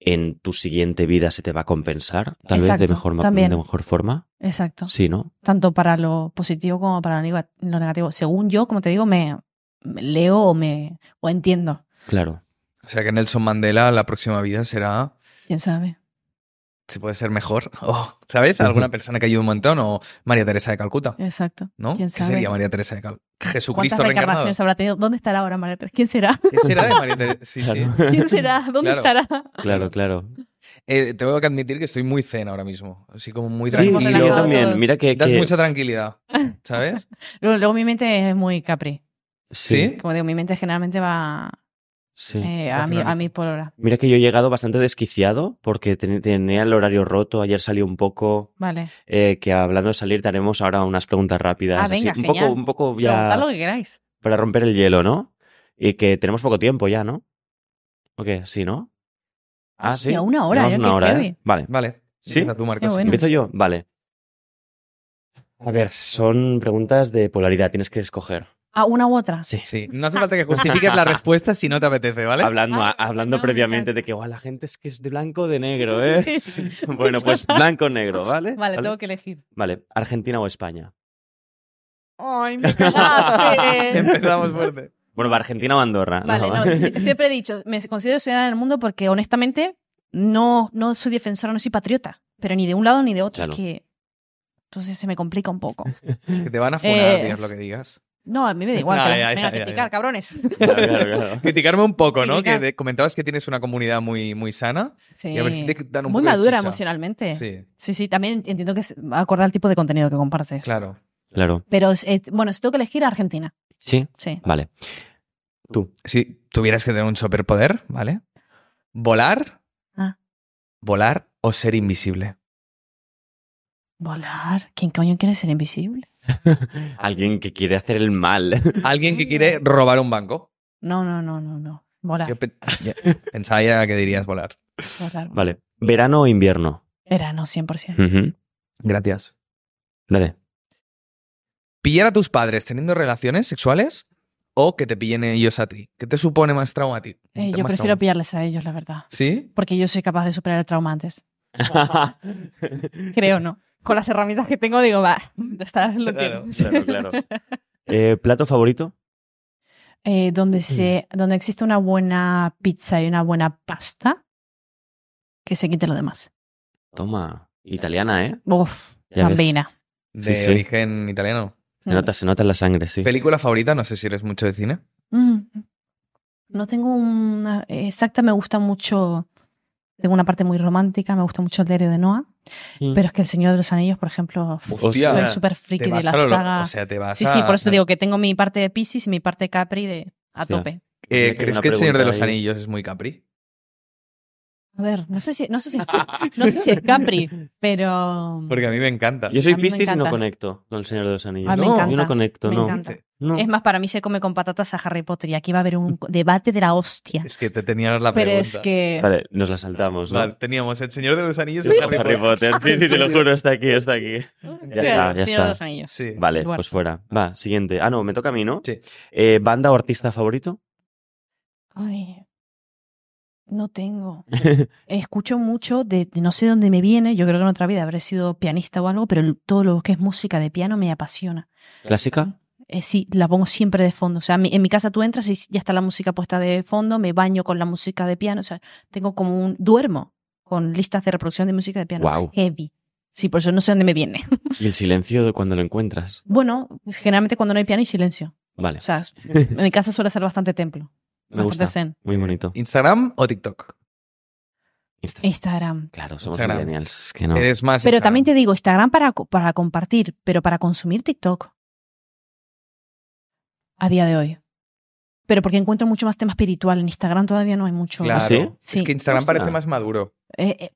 en tu siguiente vida se te va a compensar, tal vez de mejor, también. de mejor forma. Exacto. Sí, ¿no? Tanto para lo positivo como para lo negativo. Según yo, como te digo, me, me leo o me o entiendo. Claro. O sea que Nelson Mandela la próxima vida será... ¿Quién sabe? Si puede ser mejor. O, ¿Sabes? Alguna persona que ayude un montón o María Teresa de Calcuta. Exacto. ¿No? ¿Quién ¿Qué sabe? sería María Teresa de Calcuta? Jesucristo ¿Cuántas reencarnado. habrá tenido? ¿Dónde estará ahora María Teresa? ¿Quién será? ¿Qué será de María Teresa? Sí, sí. Claro. ¿Quién será? ¿Dónde Claro. estará? Claro, claro. Eh, tengo que admitir que estoy muy zen ahora mismo. Así como muy Sí, tranquilo. yo relajado también. Mira que. Das que- mucha tranquilidad. ¿Sabes? Luego, luego mi mente es muy capri. ¿Sí? Como digo, mi mente generalmente va sí. eh, a, una a mí por hora. Mira que yo he llegado bastante desquiciado porque ten- tenía el horario roto. Ayer salió un poco. Vale. eh, que hablando de salir, te haremos ahora unas preguntas rápidas. Ah, así, venga, un poco, un poco Preguntad ya lo que queráis. para romper el hielo, ¿no? Y que tenemos poco tiempo ya, ¿no? ¿O qué? Sí, ¿no? Ah, sí. Hostia, una hora, ya, una hora, ¿eh? Vale. Vale. ¿Sí? Empieza tú, Marcos. Bueno. ¿Empiezo yo? Vale. A ver, son preguntas de polaridad, tienes que escoger. ¿A una u otra? Sí. Sí, no hace falta que justifiques la respuesta si no te apetece, ¿vale? Hablando, Ah, hablando no, previamente me de que "Guau, la gente es que es de blanco o de negro, ¿eh? Sí. Bueno, pues blanco o negro, ¿vale? Vale, tengo que elegir. Vale, Argentina o España. ¡Ay, me cagaste! Empezamos fuerte. Bueno, Argentina o Andorra. Vale, no, sí- siempre he dicho, me considero ciudadana del mundo porque honestamente no, no soy defensora, no soy patriota, pero ni de un lado ni de otro. Claro. Que... Entonces se me complica un poco. Que te van a funar, Eh, digas lo que digas. No, a mí me da igual. No, que ya, la- ya, venga, ya, a ya. criticar, cabrones. Claro, claro, claro. Criticarme un poco, ¿no? Que Criticar. comentabas que tienes una comunidad muy, muy sana. Sí. Y a ver si te dan un Muy poco madura emocionalmente. Sí. Sí, sí, también entiendo que es acordar el tipo de contenido que compartes. claro. Claro. Pero, eh, bueno, si tengo que elegir Argentina. Sí, Sí. vale. Tú. Si tuvieras que tener un superpoder, ¿vale? Volar, Ah. volar o ser invisible. Volar. ¿Quién coño quiere ser invisible? Alguien que quiere hacer el mal. Alguien que quiere robar un banco. No, no, no, no, no. Volar. Yo pe- ya- pensaba ya que dirías volar. volar. Vale. ¿Verano o invierno? Verano, 100%. Ujú. Gracias. Dale. ¿Pillar a tus padres teniendo relaciones sexuales o que te pillen ellos a ti? ¿Qué te supone más traumático? Eh, yo prefiero pillarles a ellos, la verdad. ¿Sí? Porque yo soy capaz de superar el trauma antes. Creo, ¿no? Con las herramientas que tengo, digo, va, está lo Claro, que- claro, claro. Eh, ¿Plato favorito? Eh, donde, se, donde existe una buena pizza y una buena pasta, que se quite lo demás. Toma. Italiana, ¿eh? Uf, bambina. De Sí, sí. origen italiano. Se nota, se nota en la sangre, sí. ¿Película favorita? No sé si eres mucho de cine. Mm. No tengo una exacta, me gusta mucho. Tengo una parte muy romántica, me gusta mucho el diario de Noah, Mm. pero es que El Señor de los Anillos, por ejemplo, Hostia. soy súper friki de la lo saga. O sea, te vas sí, a- sí, por eso digo que tengo mi parte de Pisces y mi parte Capri de a Hostia. tope. Eh, ¿Crees que el Señor de los ahí. Anillos es muy Capri? A ver, no sé si, no sé si, no sé si es Capri, pero Porque a mí me encanta. Yo soy Piscis y no conecto con el Señor de los Anillos. A mí me No, encanta. Yo no conecto, me no. encanta. No. Es más, para mí se come con patatas a Harry Potter y aquí va a haber un debate de la hostia. Es que te tenía la Pero pregunta. es que Vale, nos la saltamos, ¿no? Vale, teníamos el Señor de los Anillos y Harry, Harry Potter. Potter. Sí, sí, te lo juro, está aquí, está aquí. Ya está, ya Señor de está. los Anillos. Sí. Vale, Bueno. pues fuera. Va, siguiente. Ah, no, me toca a mí, ¿no? Sí. Eh, ¿Banda o artista favorito? Ay, no tengo. Escucho mucho de, de no sé dónde me viene. Yo creo que en otra vida habré sido pianista o algo, pero el- todo lo que es música de piano me apasiona. ¿Clásica? Eh, sí, la pongo siempre de fondo. O sea, mi- en mi casa tú entras y ya está la música puesta de fondo, me baño con la música de piano. O sea, tengo como un. Duermo con listas de reproducción de música de piano. Guau. Heavy. Sí, por eso no sé dónde me viene. ¿Y el silencio de cuando lo encuentras? Bueno, generalmente cuando no hay piano hay silencio. Vale, O sea, en mi casa suele ser bastante templo. Me gusta. zen. Muy bonito. ¿Instagram o TikTok? Insta- Instagram. Claro, somos Instagram. millennials. es Que no. Eres más Pero Instagram. también te digo, Instagram para, para compartir, pero para consumir TikTok. A día de hoy. Pero porque encuentro mucho más tema espiritual. En Instagram todavía no hay mucho. Claro. ¿Sí? Sí. Es que Instagram Hostia. parece más maduro. Eh, eh,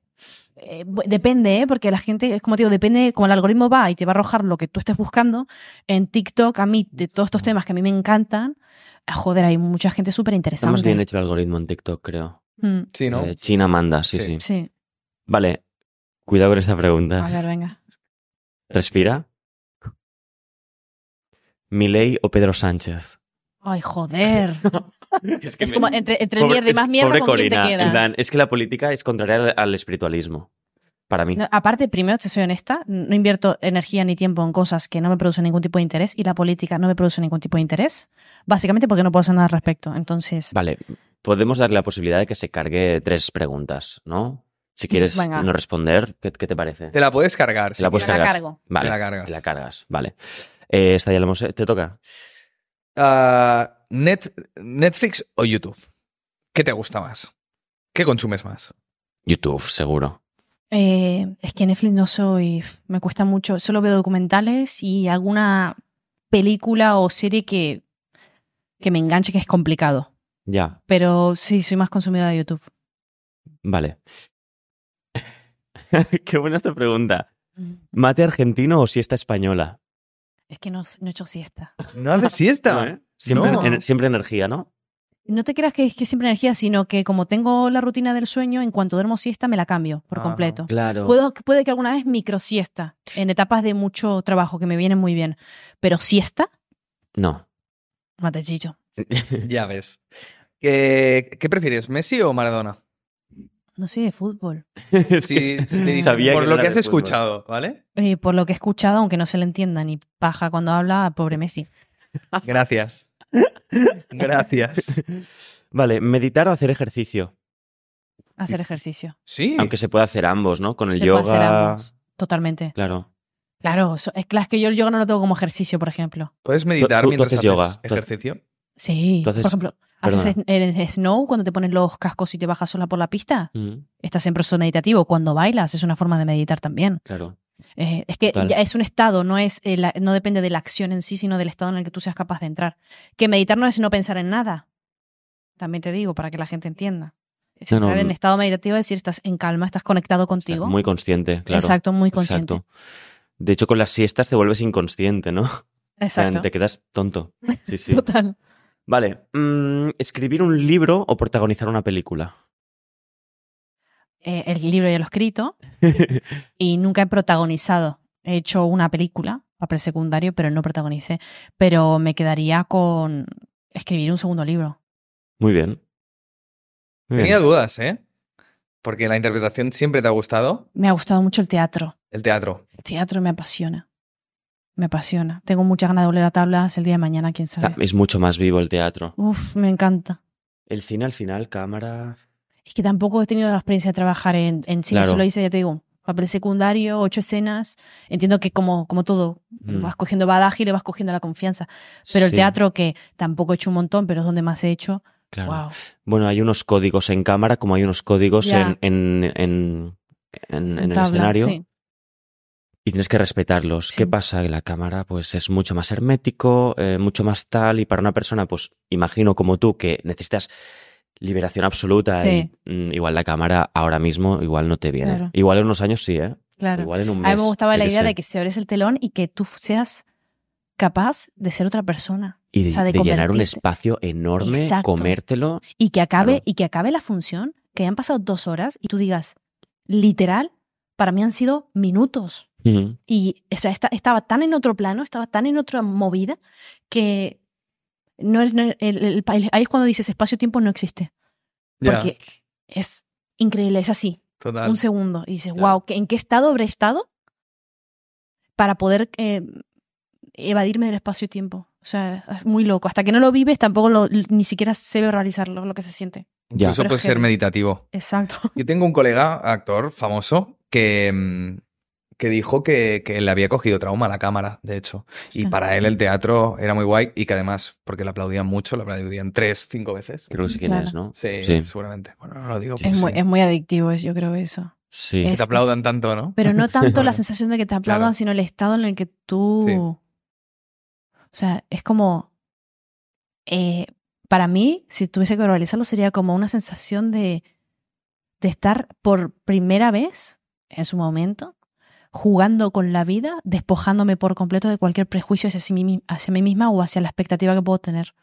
eh, depende, ¿eh? porque la gente, es como te digo, depende, como el algoritmo va y te va a arrojar lo que tú estés buscando. En TikTok, a mí, de todos estos temas que a mí me encantan, ah, joder, hay mucha gente súper Está interesante. más bien hecho el algoritmo en TikTok, creo. Mm, Sí, ¿no? Eh, China manda, sí, Sí. sí, sí, Vale, cuidado con esta pregunta. a ver, venga. Respira. ¿Milei o Pedro Sánchez? Ay, joder. Es, es como entre, entre el Pobre- mierda y más mierda, ¿con quién te Corina, quedas? plan, es que la política es contraria al, al espiritualismo. Para mí. No, aparte, primero, te soy honesta, no invierto energía ni tiempo en cosas que no me producen ningún tipo de interés y la política no me produce ningún tipo de interés, básicamente porque no puedo hacer nada al respecto. Entonces, Vale, podemos darle la posibilidad de que se cargue tres preguntas, ¿no? Si quieres Venga. no responder, ¿qué, qué te parece? Te la puedes cargar. Te la puedes la cargo. Vale, Te la cargas. te la cargas, vale. Eh, esta ya la hemos... ¿Te toca? Ah, Net- ¿Netflix o YouTube? ¿Qué te gusta más? ¿Qué consumes más? YouTube, seguro. Eh, es que Netflix no soy, me cuesta mucho, solo veo documentales y alguna película o serie que, que me enganche que es complicado. Ya, Pero sí, soy más consumidora de YouTube. vale. Qué buena esta pregunta. ¿Mate argentino o siesta española? Es que no, no he hecho siesta. No haces siesta. No, ¿eh? Siempre, No. ener- siempre energía, ¿no? No te creas que es que siempre energía, sino que como tengo la rutina del sueño, en cuanto duermo siesta me la cambio por Ah, completo. Claro. Puedo, puede que alguna vez micro siesta, en etapas de mucho trabajo que me vienen muy bien. Pero siesta, No. mate chicho. Ya ves. ¿Qué, qué prefieres, Messi o Maradona? No sé de fútbol. Sí, sí, sabía por que lo que has escuchado, ¿vale? Eh, por lo que he escuchado, aunque no se le entienda ni paja cuando habla, pobre Messi. Gracias. Gracias. Vale, meditar o hacer ejercicio. Hacer ejercicio. Sí. Aunque se puede hacer ambos, ¿no? Con el se yoga. puede hacer ambos. Totalmente. Claro. Claro, es claro, es que yo el yoga no lo tengo como ejercicio, por ejemplo. ¿Puedes meditar tú- tú mientras haces haces yoga, haces- ejercicio? Sí. Por ejemplo, haces perdona. en snow cuando te pones los cascos y te bajas sola por la pista. Mm, Estás en proceso meditativo. Cuando bailas es una forma de meditar también. claro. Eh, es que ya es un estado, no es eh, la- no depende de la acción en sí, sino del estado en el que tú seas capaz de entrar. Que meditar no es no pensar en nada. También te digo, para que la gente entienda. Es No, no, entrar en estado meditativo, es decir, estás en calma, estás conectado contigo. Muy consciente, claro. Exacto, muy consciente. Exacto. De hecho, con las siestas te vuelves inconsciente, ¿no? O sea, Exacto. Te quedas tonto. Sí, sí. Total. Vale. mm, ¿Escribir un libro o protagonizar una película? Eh, el libro ya lo he escrito y nunca he protagonizado. He hecho una película, papel secundario, pero no protagonicé. Pero me quedaría con escribir un segundo libro. Muy bien. Muy Tenía bien. dudas, ¿eh? Porque la interpretación siempre te ha gustado. Me ha gustado mucho el teatro. El teatro. El teatro me apasiona. Me apasiona. Tengo muchas ganas de volver a tablas el día de mañana, quién sabe. Está- es mucho más vivo el teatro. Uf, me encanta. El cine al final, cámara. Es que tampoco he tenido la experiencia de trabajar en, en cine, Claro. solo hice, ya te digo, papel secundario, ocho escenas. Entiendo que como, como todo, Mm. vas cogiendo badaje y le vas cogiendo la confianza. Pero el teatro, que tampoco he hecho un montón, pero es donde más he hecho, Claro. wow. Bueno, hay unos códigos en cámara como hay unos códigos en, en, en, en- en el escenario sí. y tienes que respetarlos. Sí. ¿Qué pasa? Que la cámara pues es mucho más hermético, eh, mucho más tal y para una persona pues imagino como tú que necesitas liberación absoluta Sí. y mm, igual la cámara ahora mismo igual no te viene. Claro. Igual en unos años sí, ¿eh? Claro. Igual en un A mes. mí me gustaba la idea sé. de que se abres el telón y que tú seas capaz de ser otra persona. y de, o sea, de de llenar un espacio enorme, Exacto. comértelo. Y que acabe, Claro. y que acabe la función, que hayan pasado dos horas y tú digas, literal, para mí han sido minutos. Y o sea, esta- estaba tan en otro plano, estaba tan en otra movida, que no es, no- el- el- el- ahí es cuando dices espacio-tiempo no existe. Porque es increíble, es así, total. un segundo. Y dices, wow, ¿en qué estado habré estado para poder eh, evadirme del espacio-tiempo? O sea, es muy loco. Hasta que no lo vives, tampoco lo- ni siquiera se ve realizarlo, lo que se siente. Ya. Incluso Pero puede es ser meditativo. Exacto. Yo tengo un colega, actor famoso, que, mm, que dijo que, que le había cogido trauma a la cámara, de hecho. Y Sí. para él el teatro era muy guay y que además, porque le aplaudían mucho, le aplaudían tres, cinco veces. Creo que sé quién Claro. es, ¿no? Sí, Sí. seguramente. Bueno, no lo digo. Es muy, sí. es muy adictivo, es- yo creo eso. Sí. Que es- te aplaudan tanto, ¿no? Pero no tanto la sensación de que te aplaudan, claro. sino el estado en el que tú... Sí. O sea, es como... eh, para mí, si tuviese que verbalizarlo, sería como una sensación de, de estar por primera vez, en su momento, jugando con la vida, despojándome por completo de cualquier prejuicio hacia, mí misma o hacia la expectativa que puedo tener.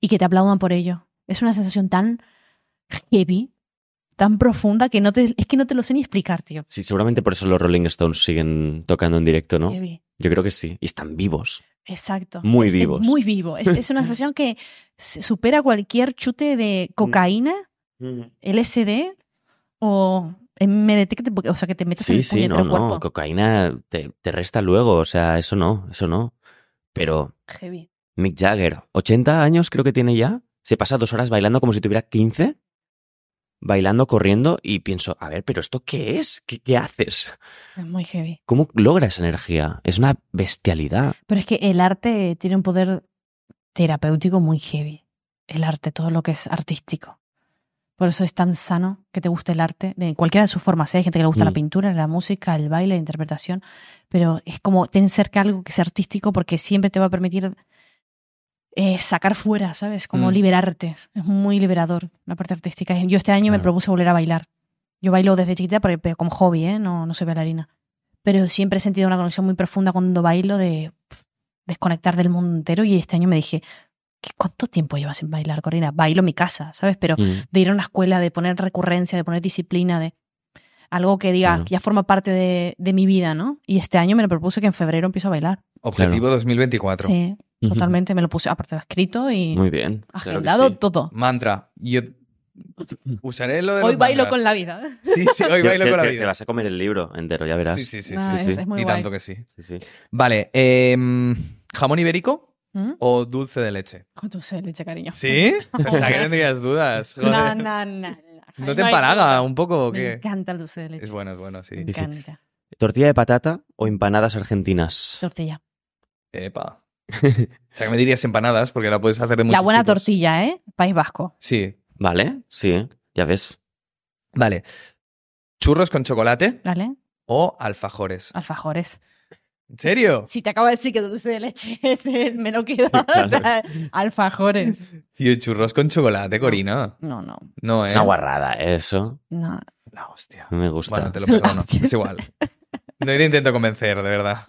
Y que te aplaudan por ello. Es una sensación tan heavy, tan profunda, que no te, es que no te lo sé ni explicar, tío. Sí, seguramente por eso los Rolling Stones siguen tocando en directo, ¿no? Heavy. Yo creo que sí. Y están vivos. Exacto. Muy Es- es vivos. muy vivo. Es, es una sensación que supera cualquier chute de cocaína, LSD o MDT, que te, o sea, que te metas en Sí, el sí, no, no. cuerpo. Cocaína te, te resta luego. O sea, eso no, eso no. Pero Heavy. Mick Jagger, 80 años creo que tiene ya. Se pasa dos horas bailando como si tuviera 15. Bailando, corriendo. Y pienso, a ver, pero ¿esto qué es? ¿Qué, qué haces? Es muy heavy. ¿Cómo logra esa energía? Es una bestialidad. Pero es que el arte tiene un poder terapéutico muy heavy. El arte, todo lo que es artístico. Por eso es tan sano que te guste el arte, de cualquiera de sus formas. ¿eh? Hay gente que le gusta la Mm. pintura, la música, el baile, la interpretación. Pero es como tener cerca algo que sea artístico porque siempre te va a permitir eh, sacar fuera, ¿sabes? Como Mm. liberarte. Es muy liberador la parte artística. Yo este año me propuse volver a bailar. Yo bailo desde chiquita pero, como hobby, ¿eh? No, no soy bailarina. Pero siempre he sentido una conexión muy profunda cuando bailo de desconectar del mundo entero y este año me dije, ¿qué- ¿cuánto tiempo llevas sin bailar, Corina? Bailo en mi casa, ¿sabes? Pero Mm, de ir a una escuela, de poner recurrencia, de poner disciplina, de algo que diga Claro. que ya forma parte de, de mi vida, ¿no? Y este año me lo propuse que en febrero empiezo a bailar. Objetivo 2024. Sí, totalmente. Me lo puse, aparte, escrito y Muy bien. claro agendado sí. todo. Mantra. Yo usaré lo de Hoy los bailo mantras. con la vida. Sí, sí, hoy bailo que- con la que Te vida. vas a comer el libro entero, ya verás. Sí, sí, sí. Ah, sí, es, sí. es muy y guay. tanto que sí. Sí, sí. Vale, em, ¿jamón ibérico ¿Mm? o dulce de leche? Con tu leche, cariño. ¿Sí? Pensaba que tendrías dudas. No, no, no. ¿No te empalaga un poco o Me qué? encanta el dulce de leche. Es bueno, es bueno, sí. Me Sí, sí. encanta. ¿Tortilla de patata o empanadas argentinas? Tortilla. Epa. O sea, que me dirías empanadas porque la puedes hacer de muchos La buena tipos. tortilla, ¿eh? País Vasco. Sí. ¿Vale? Sí, ya ves. Vale. ¿Churros con chocolate ¿Vale? o alfajores? Alfajores. ¿En serio? Si te acabo de decir que dulce de leche es el me lo quedo. Claro. O sea, alfajores. Y churros con chocolate, Corina. No, no, No, ¿eh? Es una guarrada, eso. no. La hostia. No me gusta. Bueno, te lo perdono. Es igual. No te intento convencer, de verdad.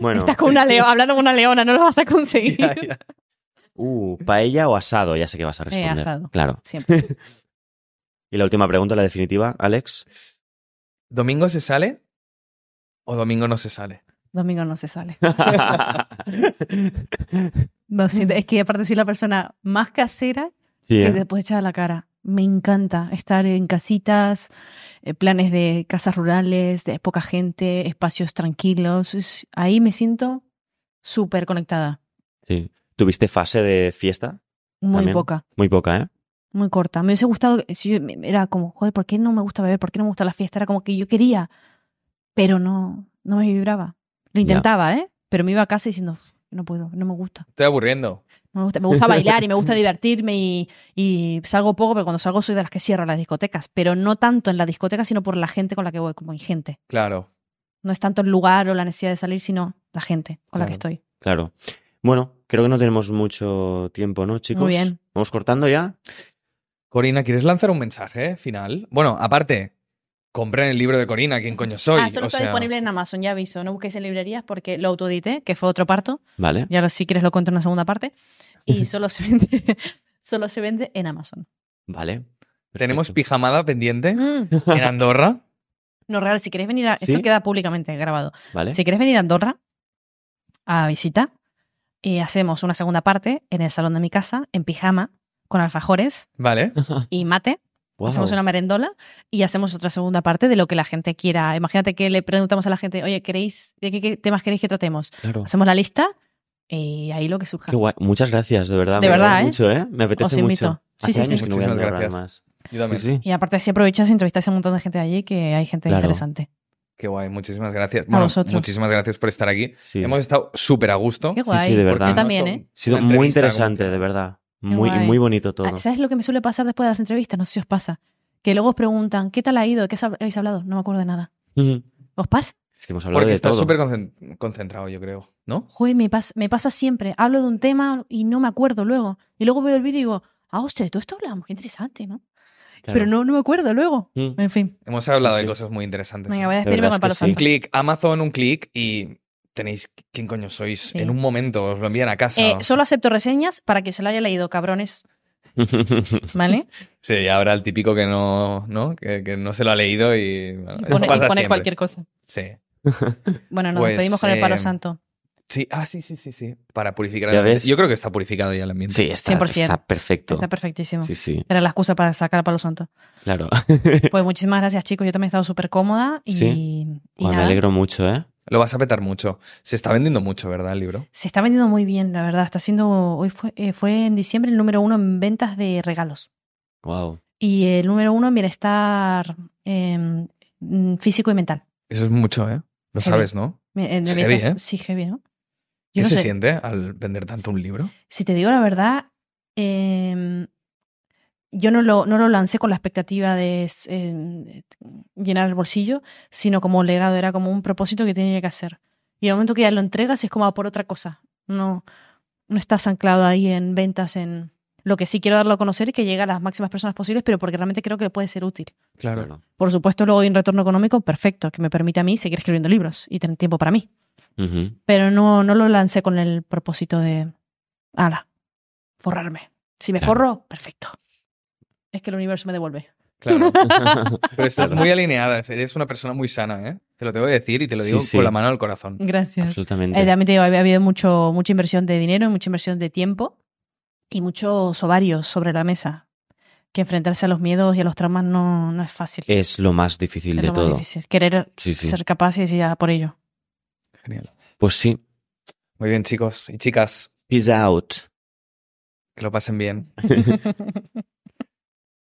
Bueno, Estás con una leona, hablando con una leona, no lo vas a conseguir. Ya, ya. uh, paella o asado, ya sé que vas a responder. asado. Claro. Siempre. Y la última pregunta, la definitiva, Alex. ¿Domingo se sale o domingo no se sale? Domingo no se sale. Lo siento, es que aparte soy la persona más casera Sí, que ¿eh? te puedes echar a la cara. Me encanta estar en casitas, eh, planes de casas rurales, de poca gente, espacios tranquilos. Ahí me siento súper conectada. Sí. ¿Tuviste fase de fiesta? Muy También. poca, Muy poca, ¿eh? muy corta. Me hubiese gustado, era como, joder, ¿por qué no me gusta beber? ¿Por qué no me gusta la fiesta? Era como que yo quería, pero no, no me vibraba. Lo intentaba, ¿eh? Pero me iba a casa diciendo, "Uf, no puedo, no me gusta. Estoy aburriendo. Me gusta, me gusta bailar y me gusta divertirme y, y salgo poco, pero cuando salgo soy de las que cierro las discotecas. Pero no tanto en la discoteca, sino por la gente con la que voy, como mi gente. Claro. No es tanto el lugar o la necesidad de salir, sino la gente con la que estoy. Claro. Bueno, creo que no tenemos mucho tiempo, ¿no, chicos? Muy bien. ¿Vamos cortando ya? Corina, ¿quieres lanzar un mensaje final? Bueno, aparte, compren el libro de Corina, ¿quién coño soy? ah, solo O está sea, disponible en Amazon, ya aviso. No busquéis en librerías porque lo autoedité, que fue otro parto. Vale. Ya lo, si quieres lo cuento en una segunda parte. Y solo se vende, solo se vende en Amazon. Vale. Tenemos pijamada pendiente Mm. en Andorra. No, real, si queréis venir a... ¿Sí? Esto queda públicamente grabado. Vale. Si quieres venir a Andorra a visita, y hacemos una segunda parte en el salón de mi casa, en pijama, con alfajores Vale. y mate. Hacemos una merendola y hacemos otra segunda parte de lo que la gente quiera. Imagínate que le preguntamos a la gente, oye, ¿queréis, ¿de qué, qué temas queréis que tratemos? Claro. Hacemos la lista y ahí lo que surja. Qué guay. Muchas gracias, de verdad. De me verdad, ¿eh? mucho, ¿eh? Me apetece Os invito. mucho. Sí, Hace sí, sí. que no voy a gracias. Yo también. Y aparte si aprovechas entrevistas a un montón de gente de allí, que hay gente Claro. interesante. Qué guay, muchísimas gracias. Bueno, vosotros. muchísimas gracias por estar aquí. Sí. Hemos estado súper a gusto. Qué Sí, guay. sí, de verdad. Yo también, ¿eh? Ha sido muy interesante, de verdad. Muy, muy bonito todo. Ah, ¿Sabes lo que me suele pasar después de las entrevistas? No sé si os pasa. Que luego os preguntan, ¿qué tal ha ido? ¿De qué habéis hablado? No me acuerdo de nada. ¿Os pasa? Es que hemos hablado Porque de estás todo. súper concen- concentrado, yo creo. ¿No? Joder, me pasa, me pasa siempre. Hablo de un tema y no me acuerdo luego. Y luego veo el vídeo y digo, ah, hostia, de todo esto hablamos, qué interesante, ¿no? Claro. Pero no, no me acuerdo luego. Mm. En fin. Hemos hablado Sí. de cosas muy interesantes. Venga, voy a despedirme con palo sí. Un clic, Amazon, un clic y tenéis quién coño sois. Sí. En un momento os lo envían a casa. Eh, solo acepto reseñas para que se lo haya leído, cabrones. ¿Vale? Sí, y ahora el típico que no, ¿no? Que, que no se lo ha leído y, bueno, Y pone, y cualquier cosa. Sí. Bueno, nos Pues, despedimos con el palo eh, santo. Sí, ah, sí, sí, sí, sí. Para purificar Ya el ambiente. ves. Yo creo que está purificado ya el ambiente. sí, está, 100%. está perfecto. Está perfectísimo. Sí, sí, Era la excusa para sacar el palo santo. claro. Pues muchísimas gracias, chicos. Yo también he estado súper cómoda y, Sí. y Bueno, me alegro mucho, ¿eh? Lo vas a petar mucho. Se está vendiendo mucho, ¿verdad, el libro? Se está vendiendo muy bien, la verdad. Está siendo. Hoy fue, eh, fue en diciembre el número uno en ventas de regalos. Wow. Y el número uno en bienestar eh, mm, físico y mental. Eso es mucho, ¿eh? Lo Heavy. sabes, ¿no? Me- eh, Es heavy, ¿eh? Sí, heavy, ¿no? ¿Qué no se sé. siente al vender tanto un libro? Si te digo la verdad, eh, yo no lo, no lo lancé con la expectativa de eh, llenar el bolsillo, sino como legado, era como un propósito que tenía que hacer. Y el momento que ya lo entregas es como a por otra cosa. No, no estás anclado ahí en ventas, en lo que sí quiero darlo a conocer y que llegue a las máximas personas posibles, pero porque realmente creo que le puede ser útil. Claro. Por supuesto, luego hay un retorno económico perfecto que me permite a mí seguir escribiendo libros y tener tiempo para mí. Ujú. Pero no, no lo lancé con el propósito de, ala, forrarme. Si me Claro. forro, perfecto. Es que el universo me devuelve. Claro. Pero estás muy alineada. Eres una persona muy sana, ¿eh? Te lo tengo que decir y te lo Sí, digo sí. con la mano al corazón. Gracias. Absolutamente. Eh, también te digo, había habido mucho, mucha inversión de dinero, mucha inversión de tiempo y muchos ovarios sobre la mesa. Que enfrentarse a los miedos y a los traumas no, no es fácil. Es lo más difícil es de lo más todo. difícil. Querer Sí, sí. ser capaces y ir a por ello. Genial. Pues sí. Muy bien, chicos y chicas. Peace out. Que lo pasen bien.